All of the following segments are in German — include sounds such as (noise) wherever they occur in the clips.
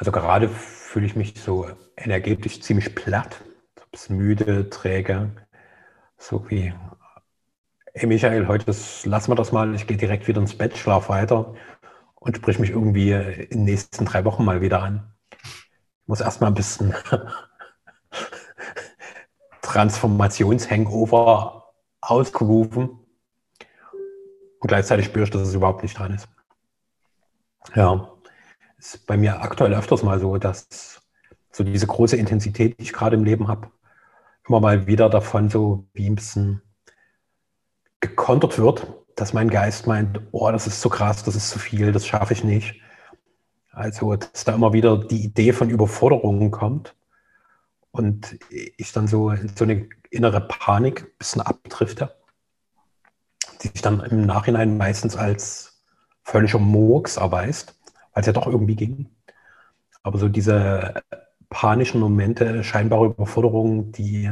Also gerade fühle ich mich so energetisch ziemlich platt, müde, träge, so wie, hey Michael, heute lassen wir das mal, ich gehe direkt wieder ins Bett, schlaf weiter und sprich mich irgendwie in den nächsten drei Wochen mal wieder an. Ich muss erstmal ein bisschen (laughs) Transformationshangover ausgerufen und gleichzeitig spüre ich, dass es überhaupt nicht dran ist. Ja, ist bei mir aktuell öfters mal so, dass so diese große Intensität, die ich gerade im Leben habe, immer mal wieder davon so wie ein bisschen gekontert wird, dass mein Geist meint, oh, das ist zu krass, das ist zu viel, das schaffe ich nicht. Also, dass da immer wieder die Idee von Überforderungen kommt und ich dann so in so eine innere Panik ein bisschen abdrifte, die sich dann im Nachhinein meistens als völliger Murks erweist, weil es ja doch irgendwie ging. Aber so diese panischen Momente, scheinbare Überforderungen, die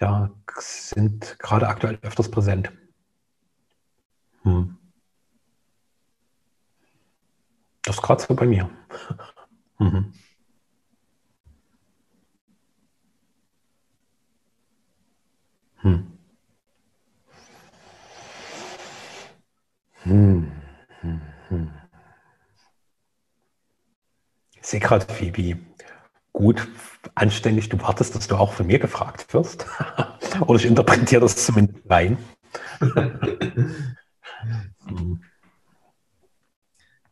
ja, sind gerade aktuell öfters präsent. Hm. Das ist gerade so bei mir. (laughs) mhm. Hm. Hm. Ich sehe gerade, Phoebe, gut, anständig, du wartest, dass du auch von mir gefragt wirst. (laughs) Oder ich interpretiere das zumindest rein. (laughs)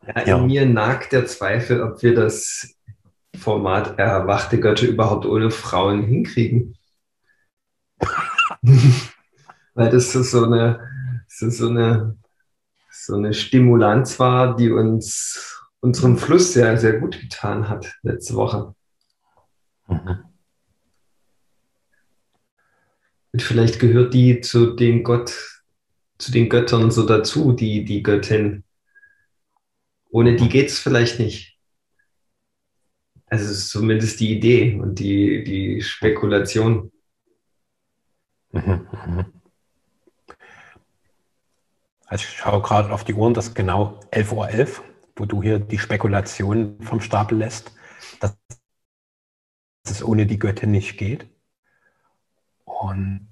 ja, in ja. mir nagt der Zweifel, ob wir das Format Erwachte Götter überhaupt ohne Frauen hinkriegen. (laughs) Weil das so eine, so eine, so eine Stimulanz war, die uns unserem Fluss sehr, sehr gut getan hat letzte Woche. Mhm. Und vielleicht gehört die zu den Gott, zu den Göttern so dazu, die, die Göttin. Ohne die geht es vielleicht nicht. Also ist zumindest die Idee und die, die Spekulation. Also ich schaue gerade auf die Uhren, das ist genau 11.11 Uhr, 11, wo du hier die Spekulation vom Stapel lässt. Das dass es ohne die Göttin nicht geht. Und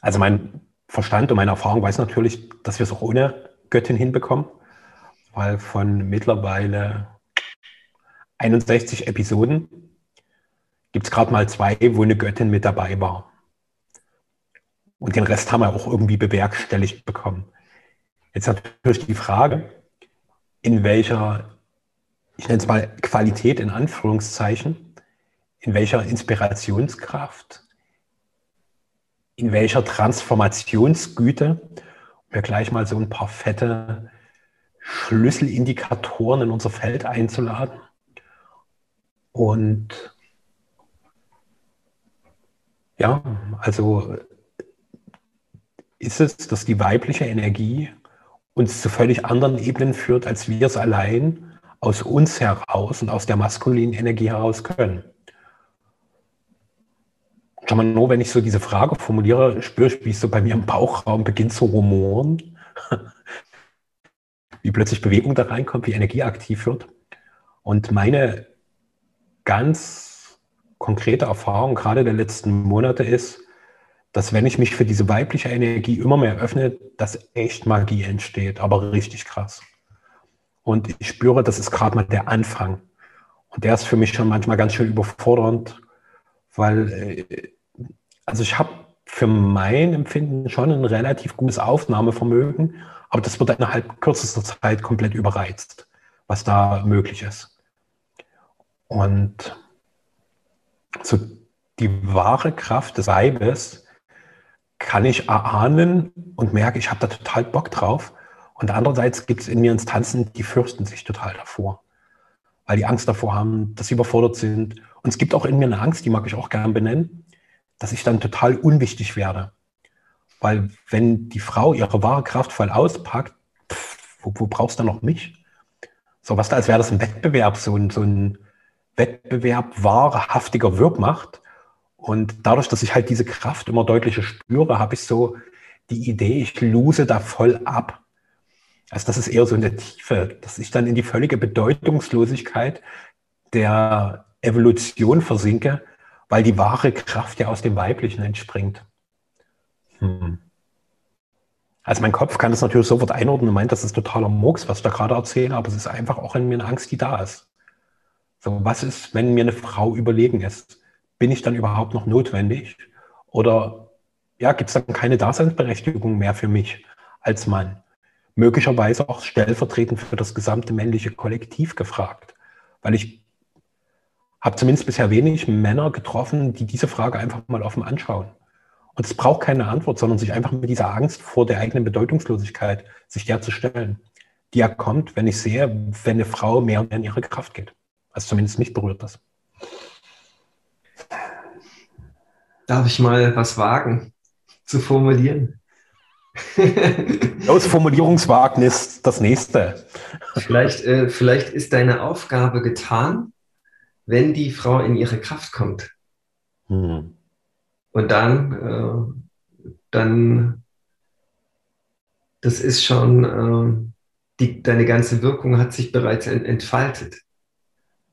also mein Verstand und meine Erfahrung weiß natürlich, dass wir es auch ohne Göttin hinbekommen, weil von mittlerweile 61 Episoden gibt es gerade mal zwei, wo eine Göttin mit dabei war. Und den Rest haben wir auch irgendwie bewerkstelligt bekommen. Jetzt natürlich die Frage, in welcher ich nenne es mal Qualität in Anführungszeichen, in welcher Inspirationskraft, in welcher Transformationsgüte, um mir gleich mal so ein paar fette Schlüsselindikatoren in unser Feld einzuladen. Und ja, also ist es, dass die weibliche Energie uns zu völlig anderen Ebenen führt, als wir es allein aus uns heraus und aus der maskulinen Energie heraus können. Schon mal nur, wenn ich so diese Frage formuliere, spüre ich, wie es so bei mir im Bauchraum beginnt zu rumoren, (laughs) wie plötzlich Bewegung da reinkommt, wie Energie aktiv wird. Und meine ganz konkrete Erfahrung gerade der letzten Monate ist, dass wenn ich mich für diese weibliche Energie immer mehr öffne, dass echt Magie entsteht, aber richtig krass. Und ich spüre, das ist gerade mal der Anfang. Und der ist für mich schon manchmal ganz schön überfordernd, weil, äh, also ich habe für mein Empfinden schon ein relativ gutes Aufnahmevermögen, aber das wird innerhalb kürzester Zeit komplett überreizt, was da möglich ist. Und so die wahre Kraft des Weibes kann ich erahnen und merke, ich habe da total Bock drauf. Und andererseits gibt es in mir Instanzen, die fürchten sich total davor, weil die Angst davor haben, dass sie überfordert sind. Und es gibt auch in mir eine Angst, die mag ich auch gern benennen, dass ich dann total unwichtig werde. Weil wenn die Frau ihre wahre Kraft voll auspackt, pff, wo, wo brauchst du noch mich? So was da, als wäre das ein Wettbewerb, so ein, so ein Wettbewerb wahrhaftiger Wirkmacht. Und dadurch, dass ich halt diese Kraft immer deutlicher spüre, habe ich so die Idee, ich lose da voll ab. Also das ist eher so in der Tiefe, dass ich dann in die völlige Bedeutungslosigkeit der Evolution versinke, weil die wahre Kraft ja aus dem Weiblichen entspringt. Hm. Also mein Kopf kann das natürlich sofort einordnen und meint, das ist totaler Murks, was ich da gerade erzähle, aber es ist einfach auch in mir eine Angst, die da ist. So, was ist, wenn mir eine Frau überlegen ist? Bin ich dann überhaupt noch notwendig? Oder ja, gibt es dann keine Daseinsberechtigung mehr für mich als Mann? Möglicherweise auch stellvertretend für das gesamte männliche Kollektiv gefragt. Weil ich habe zumindest bisher wenig Männer getroffen, die diese Frage einfach mal offen anschauen. Und es braucht keine Antwort, sondern sich einfach mit dieser Angst vor der eigenen Bedeutungslosigkeit sich der zu stellen, die ja kommt, wenn ich sehe, wenn eine Frau mehr und mehr in ihre Kraft geht. Also zumindest mich berührt das. Darf ich mal was wagen zu formulieren? Aus Formulierungswagnis das nächste. Vielleicht, äh, vielleicht ist deine Aufgabe getan, wenn die Frau in ihre Kraft kommt. Hm. Und dann, äh, dann, das ist schon, äh, die, deine ganze Wirkung hat sich bereits entfaltet.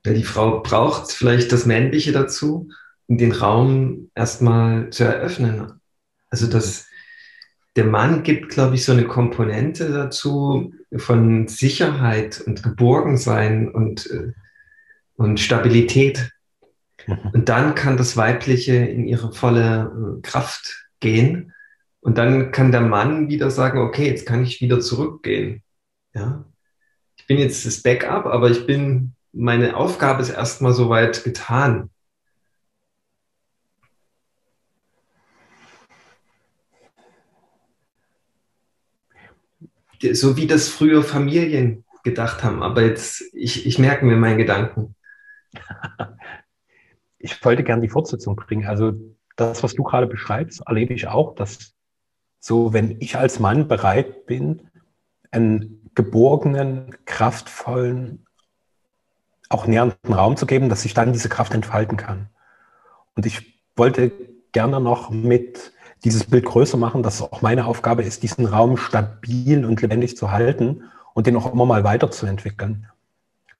Die Frau braucht vielleicht das Männliche dazu, den Raum erstmal zu eröffnen. Also das, der Mann gibt, glaube ich, so eine Komponente dazu von Sicherheit und Geborgensein und, äh, und Stabilität. Mhm. Und dann kann das Weibliche in ihre volle äh, Kraft gehen. Und dann kann der Mann wieder sagen, okay, jetzt kann ich wieder zurückgehen. Ja. Ich bin jetzt das Backup, aber ich bin meine Aufgabe ist erstmal soweit getan. So wie das früher Familien gedacht haben, aber jetzt, ich, ich merke mir meinen Gedanken. (laughs) Ich wollte gerne die Fortsetzung bringen. Also das, was du gerade beschreibst, erlebe ich auch, dass so, wenn ich als Mann bereit bin, einen geborgenen, kraftvollen, auch nähernden Raum zu geben, dass sich dann diese Kraft entfalten kann. Und ich wollte gerne noch mit dieses Bild größer machen, dass auch meine Aufgabe ist, diesen Raum stabil und lebendig zu halten und den auch immer mal weiterzuentwickeln.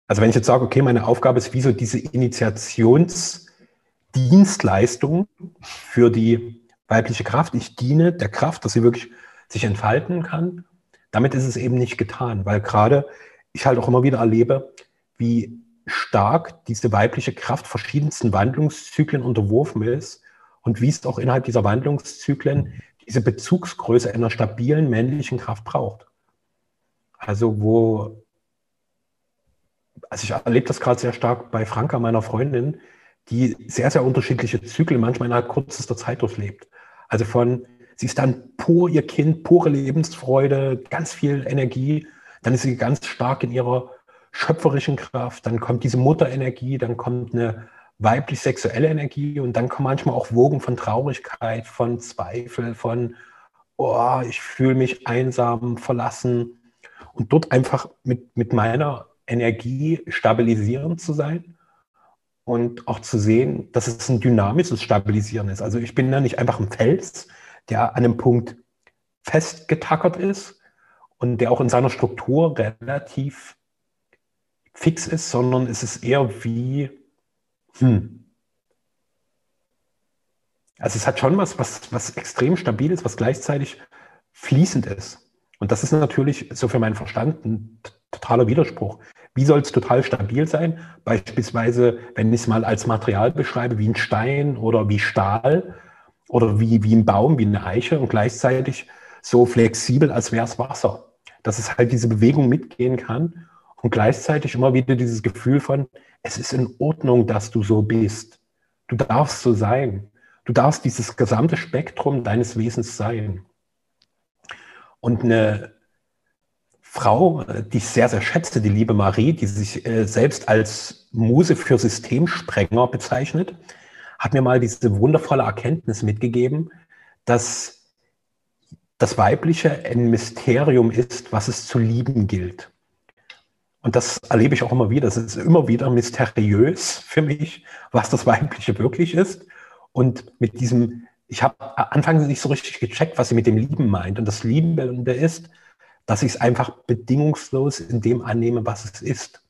Also wenn ich jetzt sage, okay, meine Aufgabe ist wie so diese Initiationsdienstleistung für die weibliche Kraft. Ich diene der Kraft, dass sie wirklich sich entfalten kann. Damit ist es eben nicht getan, weil gerade ich halt auch immer wieder erlebe, wie stark diese weibliche Kraft verschiedensten Wandlungszyklen unterworfen ist und wie es auch innerhalb dieser Wandlungszyklen diese Bezugsgröße einer stabilen männlichen Kraft braucht. Also wo, also ich erlebe das gerade sehr stark bei Franka, meiner Freundin, die sehr, sehr unterschiedliche Zyklen manchmal innerhalb kürzester Zeit durchlebt. Also von, sie ist dann pur ihr Kind, pure Lebensfreude, ganz viel Energie, dann ist sie ganz stark in ihrer schöpferischen Kraft, dann kommt diese Mutterenergie, dann kommt eine weiblich-sexuelle Energie und dann kommen manchmal auch Wogen von Traurigkeit, von Zweifel, von, oh, ich fühle mich einsam, verlassen. Und dort einfach mit, mit meiner Energie stabilisierend zu sein und auch zu sehen, dass es ein dynamisches Stabilisieren ist. Also ich bin da nicht einfach ein Fels, der an einem Punkt festgetackert ist und der auch in seiner Struktur relativ fix ist, sondern es ist eher wie, hm. Also es hat schon was, was, was extrem stabil ist, was gleichzeitig fließend ist. Und das ist natürlich so für meinen Verstand ein totaler Widerspruch. Wie soll es total stabil sein? Beispielsweise, wenn ich es mal als Material beschreibe, wie ein Stein oder wie Stahl oder wie, wie ein Baum, wie eine Eiche und gleichzeitig so flexibel, als wäre es Wasser. Dass es halt diese Bewegung mitgehen kann und gleichzeitig immer wieder dieses Gefühl von, es ist in Ordnung, dass du so bist. Du darfst so sein. Du darfst dieses gesamte Spektrum deines Wesens sein. Und eine Frau, die ich sehr, sehr schätze, die liebe Marie, die sich äh, selbst als Muse für Systemsprenger bezeichnet, hat mir mal diese wundervolle Erkenntnis mitgegeben, dass das Weibliche ein Mysterium ist, was es zu lieben gilt. Und das erlebe ich auch immer wieder. Es ist immer wieder mysteriös für mich, was das (laughs) Weibliche wirklich ist. Und mit diesem, ich habe anfangs nicht so richtig gecheckt, was sie mit dem Lieben meint. Und das Liebende ist, dass ich es einfach bedingungslos in dem annehme, was es ist.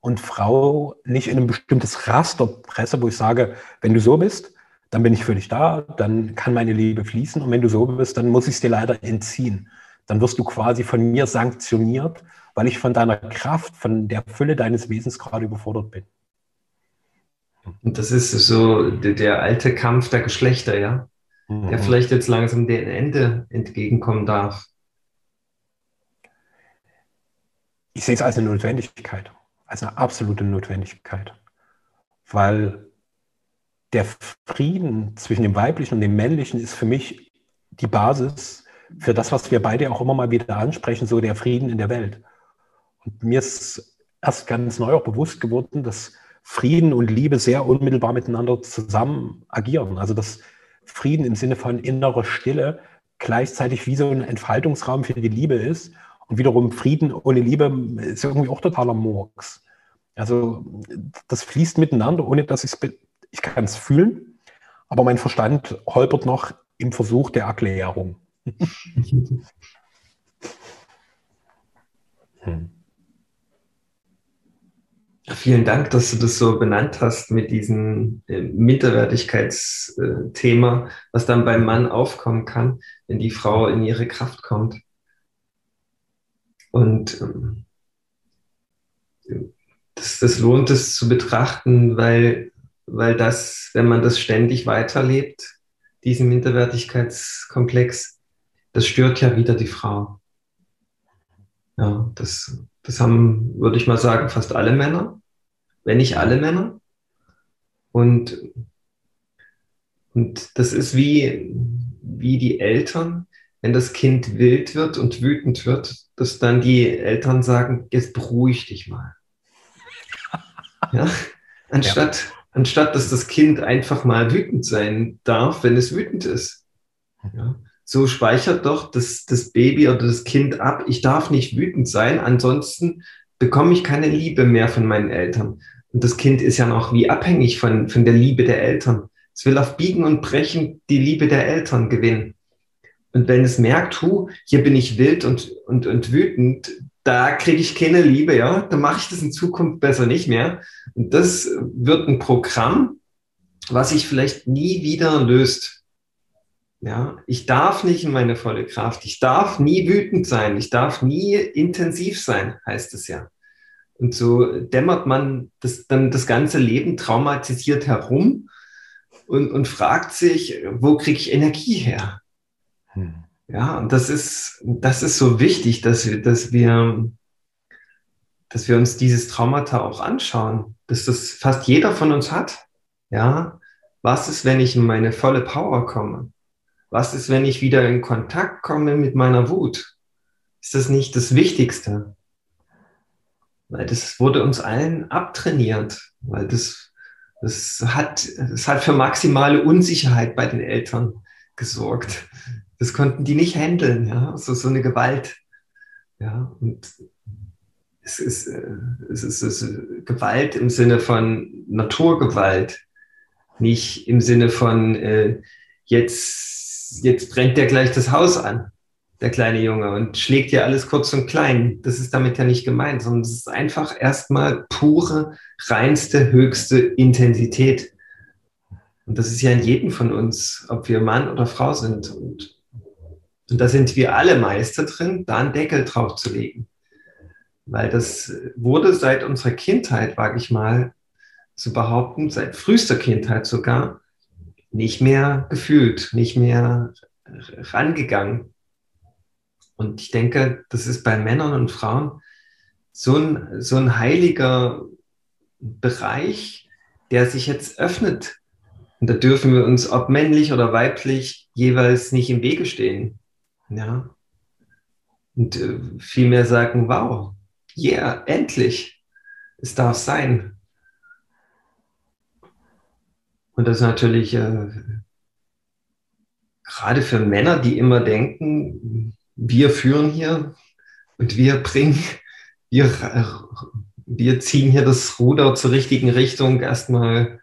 Und Frau nicht in ein bestimmtes Raster presse, wo ich sage, wenn du so bist, dann bin ich für dich da, dann kann meine Liebe fließen. Und wenn du so bist, dann muss ich es dir leider entziehen. Dann wirst du quasi von mir sanktioniert, weil ich von deiner Kraft, von der Fülle deines Wesens gerade überfordert bin. Und das ist so der, der alte Kampf der Geschlechter, ja, mhm. der vielleicht jetzt langsam dem Ende entgegenkommen darf. Ich sehe es als eine Notwendigkeit, als eine absolute Notwendigkeit, weil der Frieden zwischen dem Weiblichen und dem Männlichen ist für mich die Basis für das, was wir beide auch immer mal wieder ansprechen, so der Frieden in der Welt. Und mir ist erst ganz neu auch bewusst geworden, dass Frieden und Liebe sehr unmittelbar miteinander zusammen agieren. Also dass Frieden im Sinne von innerer Stille gleichzeitig wie so ein Entfaltungsraum für die Liebe ist. Und wiederum Frieden ohne Liebe ist irgendwie auch totaler Murks. Also das fließt miteinander, ohne dass ich es, ich kann es fühlen, aber mein Verstand holpert noch im Versuch der Erklärung. (laughs) hm. Vielen Dank, dass du das so benannt hast mit diesem äh, Minderwertigkeitsthema, was dann beim Mann aufkommen kann, wenn die Frau in ihre Kraft kommt. Und ähm, das, das lohnt es zu betrachten, weil, weil das, wenn man das ständig weiterlebt, diesen Minderwertigkeitskomplex, das stört ja wieder die Frau. Ja, das, das haben, würde ich mal sagen, fast alle Männer, wenn nicht alle Männer. Und, und das ist wie, wie die Eltern, wenn das Kind wild wird und wütend wird, dass dann die Eltern sagen, jetzt beruhig dich mal. (laughs) Ja? Anstatt, ja. anstatt dass das Kind einfach mal wütend sein darf, wenn es wütend ist. Ja? So speichert doch das, das Baby oder das Kind ab, ich darf nicht wütend sein, ansonsten bekomme ich keine Liebe mehr von meinen Eltern. Und das Kind ist ja noch wie abhängig von, von der Liebe der Eltern. Es will auf Biegen und Brechen die Liebe der Eltern gewinnen. Und wenn es merkt, hu, hier bin ich wild und, und, und wütend, da kriege ich keine Liebe, ja, dann mache ich das in Zukunft besser nicht mehr. Und das wird ein Programm, was sich vielleicht nie wieder löst. Ja, ich darf nicht in meine volle Kraft. Ich darf nie wütend sein. Ich darf nie intensiv sein, heißt es ja. Und so dämmert man das, dann das ganze Leben traumatisiert herum und, und fragt sich, wo kriege ich Energie her? Hm. Ja, und das ist, das ist so wichtig, dass wir, dass wir, dass wir uns dieses Traumata auch anschauen, dass das fast jeder von uns hat. Ja, was ist, wenn ich in meine volle Power komme? Was ist, wenn ich wieder in Kontakt komme mit meiner Wut? Ist das nicht das Wichtigste? Weil das wurde uns allen abtrainiert, weil das, das, hat, das hat für maximale Unsicherheit bei den Eltern gesorgt. Das konnten die nicht handeln, ja, so, so eine Gewalt. Ja, und es ist, äh, es ist, es ist Gewalt im Sinne von Naturgewalt, nicht im Sinne von äh, jetzt jetzt brennt der gleich das Haus an, der kleine Junge, und schlägt ja alles kurz und klein. Das ist damit ja nicht gemeint, sondern es ist einfach erstmal pure, reinste, höchste Intensität. Und das ist ja in jedem von uns, ob wir Mann oder Frau sind. Und, und da sind wir alle Meister drin, da einen Deckel drauf zu legen. Weil das wurde seit unserer Kindheit, wage ich mal zu behaupten, seit frühester Kindheit sogar, nicht mehr gefühlt, nicht mehr rangegangen. Und ich denke, das ist bei Männern und Frauen so ein, so ein heiliger Bereich, der sich jetzt öffnet. Und da dürfen wir uns, ob männlich oder weiblich, jeweils nicht im Wege stehen. Ja. Und äh, vielmehr sagen, wow, yeah, endlich, es darf sein. Und das ist natürlich äh, gerade für Männer, die immer denken, wir führen hier und wir bringen, wir, wir ziehen hier das Ruder zur richtigen Richtung, erstmal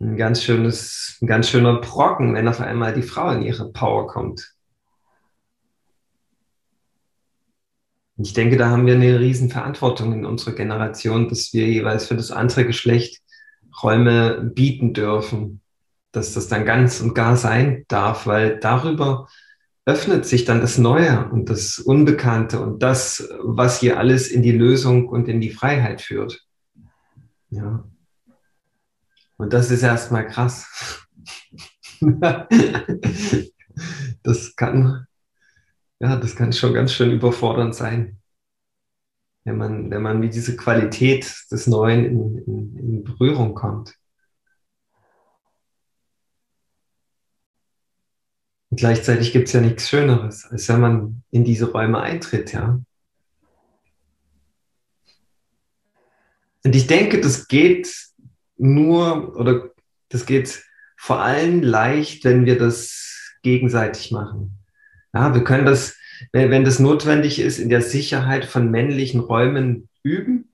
ein ganz schönes, ein ganz schöner Brocken, wenn auf einmal die Frau in ihre Power kommt. Ich denke, da haben wir eine riesen Verantwortung in unserer Generation, dass wir jeweils für das andere Geschlecht Räume bieten dürfen, dass das dann ganz und gar sein darf, weil darüber öffnet sich dann das Neue und das Unbekannte und das, was hier alles in die Lösung und in die Freiheit führt. Ja. Und das ist erstmal krass. (laughs) das kann, ja, das kann schon ganz schön überfordernd sein, wenn man, wenn man mit dieser Qualität des Neuen in, in, in Berührung kommt. Und gleichzeitig gibt es ja nichts Schöneres, als wenn man in diese Räume eintritt, ja. Und ich denke, das geht nur oder das geht vor allem leicht, wenn wir das gegenseitig machen. Ja, wir können das, wenn das notwendig ist, in der Sicherheit von männlichen Räumen üben.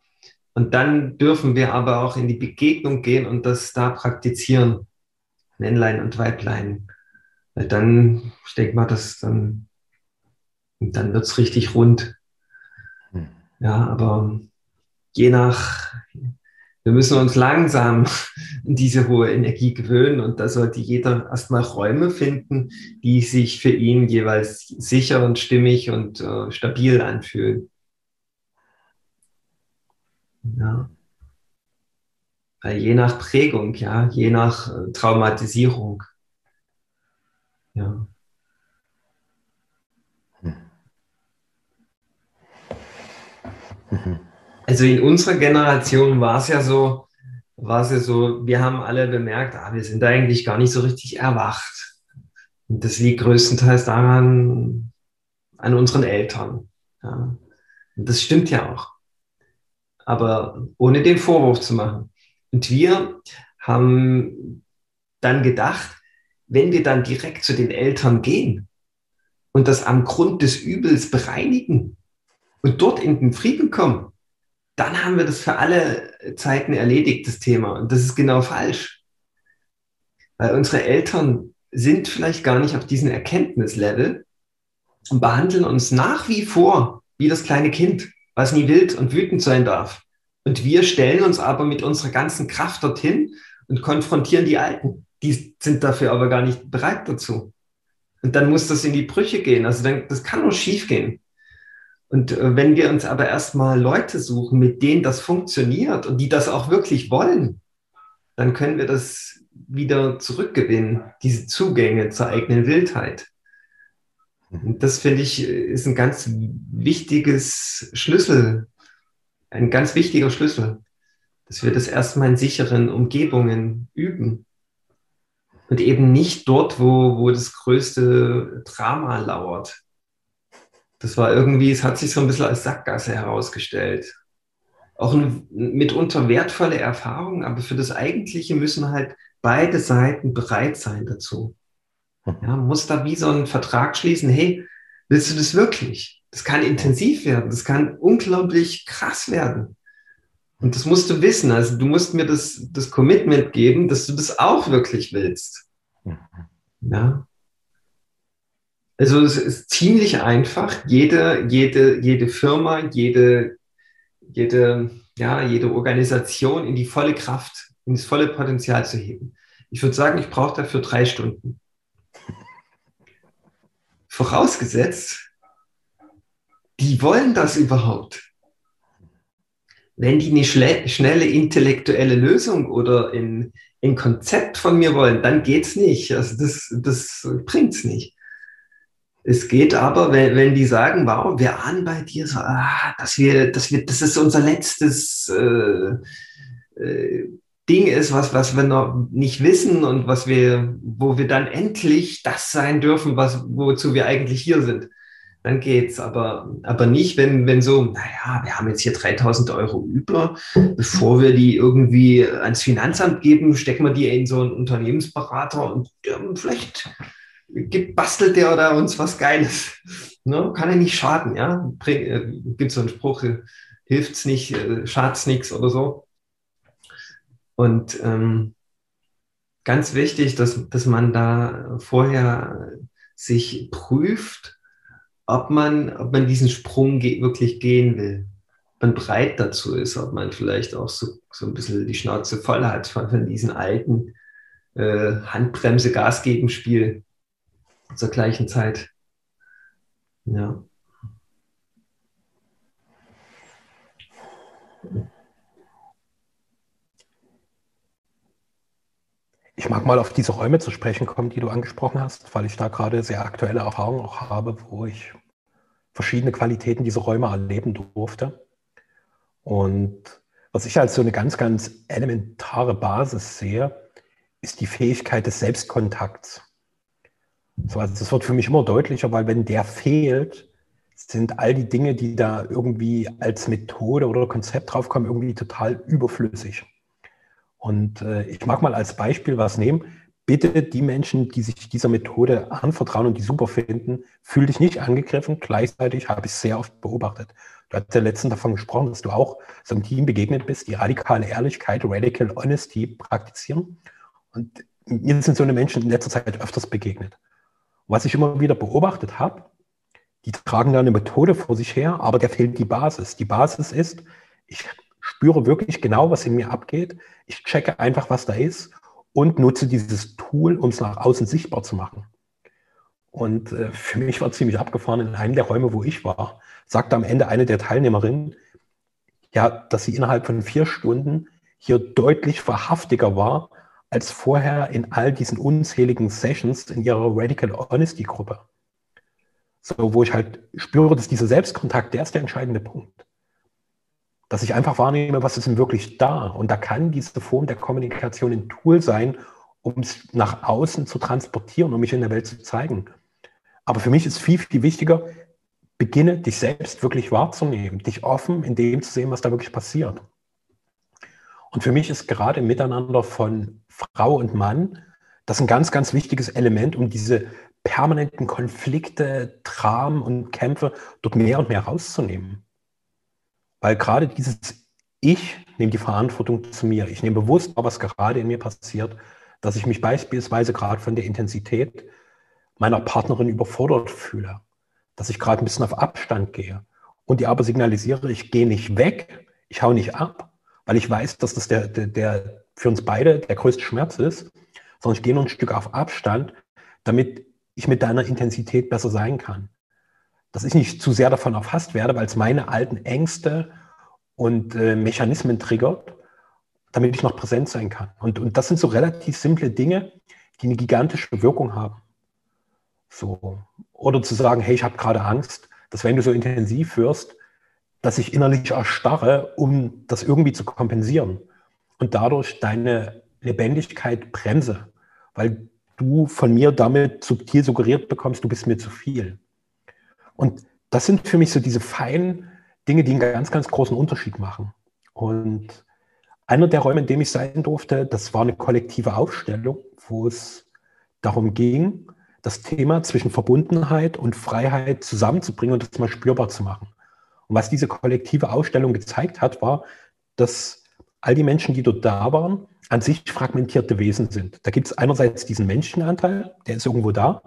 Und dann dürfen wir aber auch in die Begegnung gehen und das da praktizieren. Männlein und Weiblein. Weil dann, ich denke mal, dass dann, dann wird es richtig rund. Hm. Ja, aber je nach, wir müssen uns langsam (laughs) an diese hohe Energie gewöhnen und da sollte jeder erstmal Räume finden, die sich für ihn jeweils sicher und stimmig und äh, stabil anfühlen. Ja. Weil je nach Prägung, ja, je nach äh, Traumatisierung. Ja. Mhm. Also in unserer Generation war es ja so, war es ja so, wir haben alle bemerkt, ah, wir sind eigentlich gar nicht so richtig erwacht. Und das liegt größtenteils daran, an unseren Eltern. Ja. Und das stimmt ja auch. Aber ohne den Vorwurf zu machen. Und wir haben dann gedacht, wenn wir dann direkt zu den Eltern gehen und das am Grund des Übels bereinigen und dort in den Frieden kommen, dann haben wir das für alle Zeiten erledigt, das Thema. Und das ist genau falsch. Weil unsere Eltern sind vielleicht gar nicht auf diesem Erkenntnislevel und behandeln uns nach wie vor wie das kleine Kind, was nie wild und wütend sein darf. Und wir stellen uns aber mit unserer ganzen Kraft dorthin und konfrontieren die Alten. Die sind dafür aber gar nicht bereit dazu. Und dann muss das in die Brüche gehen. Also dann, das kann nur schief gehen. Und äh, wenn wir uns aber erstmal Leute suchen, mit denen das funktioniert und die das auch wirklich wollen, dann können wir das wieder zurückgewinnen, diese Zugänge zur eigenen Wildheit. Und das finde ich ist ein ganz wichtiges Schlüssel, ein ganz wichtiger Schlüssel, dass wir das erstmal in sicheren Umgebungen üben und eben nicht dort, wo, wo das größte Drama lauert das war irgendwie, es hat sich so ein bisschen als Sackgasse herausgestellt. Auch eine mitunter wertvolle Erfahrung, aber für das Eigentliche müssen halt beide Seiten bereit sein dazu. Ja, muss da wie so einen Vertrag schließen, hey, willst du das wirklich? Das kann intensiv werden, das kann unglaublich krass werden. Und das musst du wissen. Also du musst mir das, das Commitment geben, dass du das auch wirklich willst. Ja. Also es ist ziemlich einfach. Jede, jede, jede Firma, jede, jede, ja, jede Organisation in die volle Kraft, in das volle Potenzial zu heben. Ich würde sagen, ich brauche dafür drei Stunden. Vorausgesetzt, die wollen das überhaupt. Wenn die eine schnelle intellektuelle Lösung oder ein, ein Konzept von mir wollen, dann geht's nicht. Also das, das bringt's nicht. Es geht aber, wenn, wenn die sagen, wow, wir ahnen bei dir so, ah, dass wir, dass wir, das ist unser letztes äh, äh, Ding ist, was, was wir noch nicht wissen und was wir, wo wir dann endlich das sein dürfen, was, wozu wir eigentlich hier sind. Dann geht's, aber, aber nicht, wenn, wenn so, naja, wir haben jetzt hier 3000 Euro über, bevor wir die irgendwie ans Finanzamt geben, stecken wir die in so einen Unternehmensberater und ja, vielleicht gibt, bastelt der oder uns was Geiles. Ne? Kann ja nicht schaden, ja. Äh, gibt so einen Spruch, äh, hilft's nicht, äh, schadet's nichts oder so. Und ähm, ganz wichtig, dass, dass man da vorher sich prüft ob man, ob man diesen Sprung ge wirklich gehen will. Ob man bereit dazu ist, ob man vielleicht auch so, so ein bisschen die Schnauze voll hat von, von diesen alten äh, Handbremse, Gas geben Spiel zur gleichen Zeit. Ja. Ich mag mal auf diese Räume zu sprechen kommen, die du angesprochen hast, weil ich da gerade sehr aktuelle Erfahrungen auch habe, wo ich verschiedene Qualitäten dieser Räume erleben durfte. Und was ich als so eine ganz, ganz elementare Basis sehe, ist die Fähigkeit des Selbstkontakts. So, also das wird für mich immer deutlicher, weil wenn der fehlt, sind all die Dinge, die da irgendwie als Methode oder Konzept draufkommen, irgendwie total überflüssig. Und äh, ich mag mal als Beispiel was nehmen. Bitte die Menschen, die sich dieser Methode anvertrauen und die super finden, fühl dich nicht angegriffen. Gleichzeitig habe ich sehr oft beobachtet. Du hast ja letztens davon gesprochen, dass du auch so einem Team begegnet bist, die radikale Ehrlichkeit, Radical Honesty praktizieren. Und mir sind so eine Menschen in letzter Zeit öfters begegnet. Was ich immer wieder beobachtet habe, die tragen da eine Methode vor sich her, aber der fehlt die Basis. Die Basis ist, ich spüre wirklich genau, was in mir abgeht. Ich checke einfach, was da ist und nutze dieses Tool, um es nach außen sichtbar zu machen. Und äh, für mich war ziemlich abgefahren, in einem der Räume, wo ich war, sagte am Ende eine der Teilnehmerinnen, ja, dass sie innerhalb von vier Stunden hier deutlich wahrhaftiger war als vorher in all diesen unzähligen Sessions in ihrer Radical Honesty Gruppe. So, wo ich halt spüre, dass dieser Selbstkontakt, der ist der entscheidende Punkt dass ich einfach wahrnehme, was ist denn wirklich da. Und da kann diese Form der Kommunikation ein Tool sein, um es nach außen zu transportieren, um mich in der Welt zu zeigen. Aber für mich ist viel, viel wichtiger, beginne dich selbst wirklich wahrzunehmen, dich offen in dem zu sehen, was da wirklich passiert. Und für mich ist gerade Miteinander von Frau und Mann das ein ganz, ganz wichtiges Element, um diese permanenten Konflikte, Dramen und Kämpfe dort mehr und mehr rauszunehmen. Weil gerade dieses Ich nehme die Verantwortung zu mir. Ich nehme bewusst, was gerade in mir passiert, dass ich mich beispielsweise gerade von der Intensität meiner Partnerin überfordert fühle, dass ich gerade ein bisschen auf Abstand gehe und die aber signalisiere, ich gehe nicht weg, ich hau nicht ab, weil ich weiß, dass das der, der für uns beide der größte Schmerz ist, sondern ich gehe nur ein Stück auf Abstand, damit ich mit deiner Intensität besser sein kann dass ich nicht zu sehr davon erfasst werde, weil es meine alten Ängste und äh, Mechanismen triggert, damit ich noch präsent sein kann. Und, und das sind so relativ simple Dinge, die eine gigantische Wirkung haben. So. Oder zu sagen, hey, ich habe gerade Angst, dass wenn du so intensiv wirst, dass ich innerlich erstarre, um das irgendwie zu kompensieren. Und dadurch deine Lebendigkeit bremse, weil du von mir damit subtil suggeriert bekommst, du bist mir zu viel. Und das sind für mich so diese feinen Dinge, die einen ganz, ganz großen Unterschied machen. Und einer der Räume, in dem ich sein durfte, das war eine kollektive Aufstellung, wo es darum ging, das Thema zwischen Verbundenheit und Freiheit zusammenzubringen und das mal spürbar zu machen. Und was diese kollektive Ausstellung gezeigt hat, war, dass all die Menschen, die dort da waren, an sich fragmentierte Wesen sind. Da gibt es einerseits diesen Menschenanteil, der ist irgendwo da.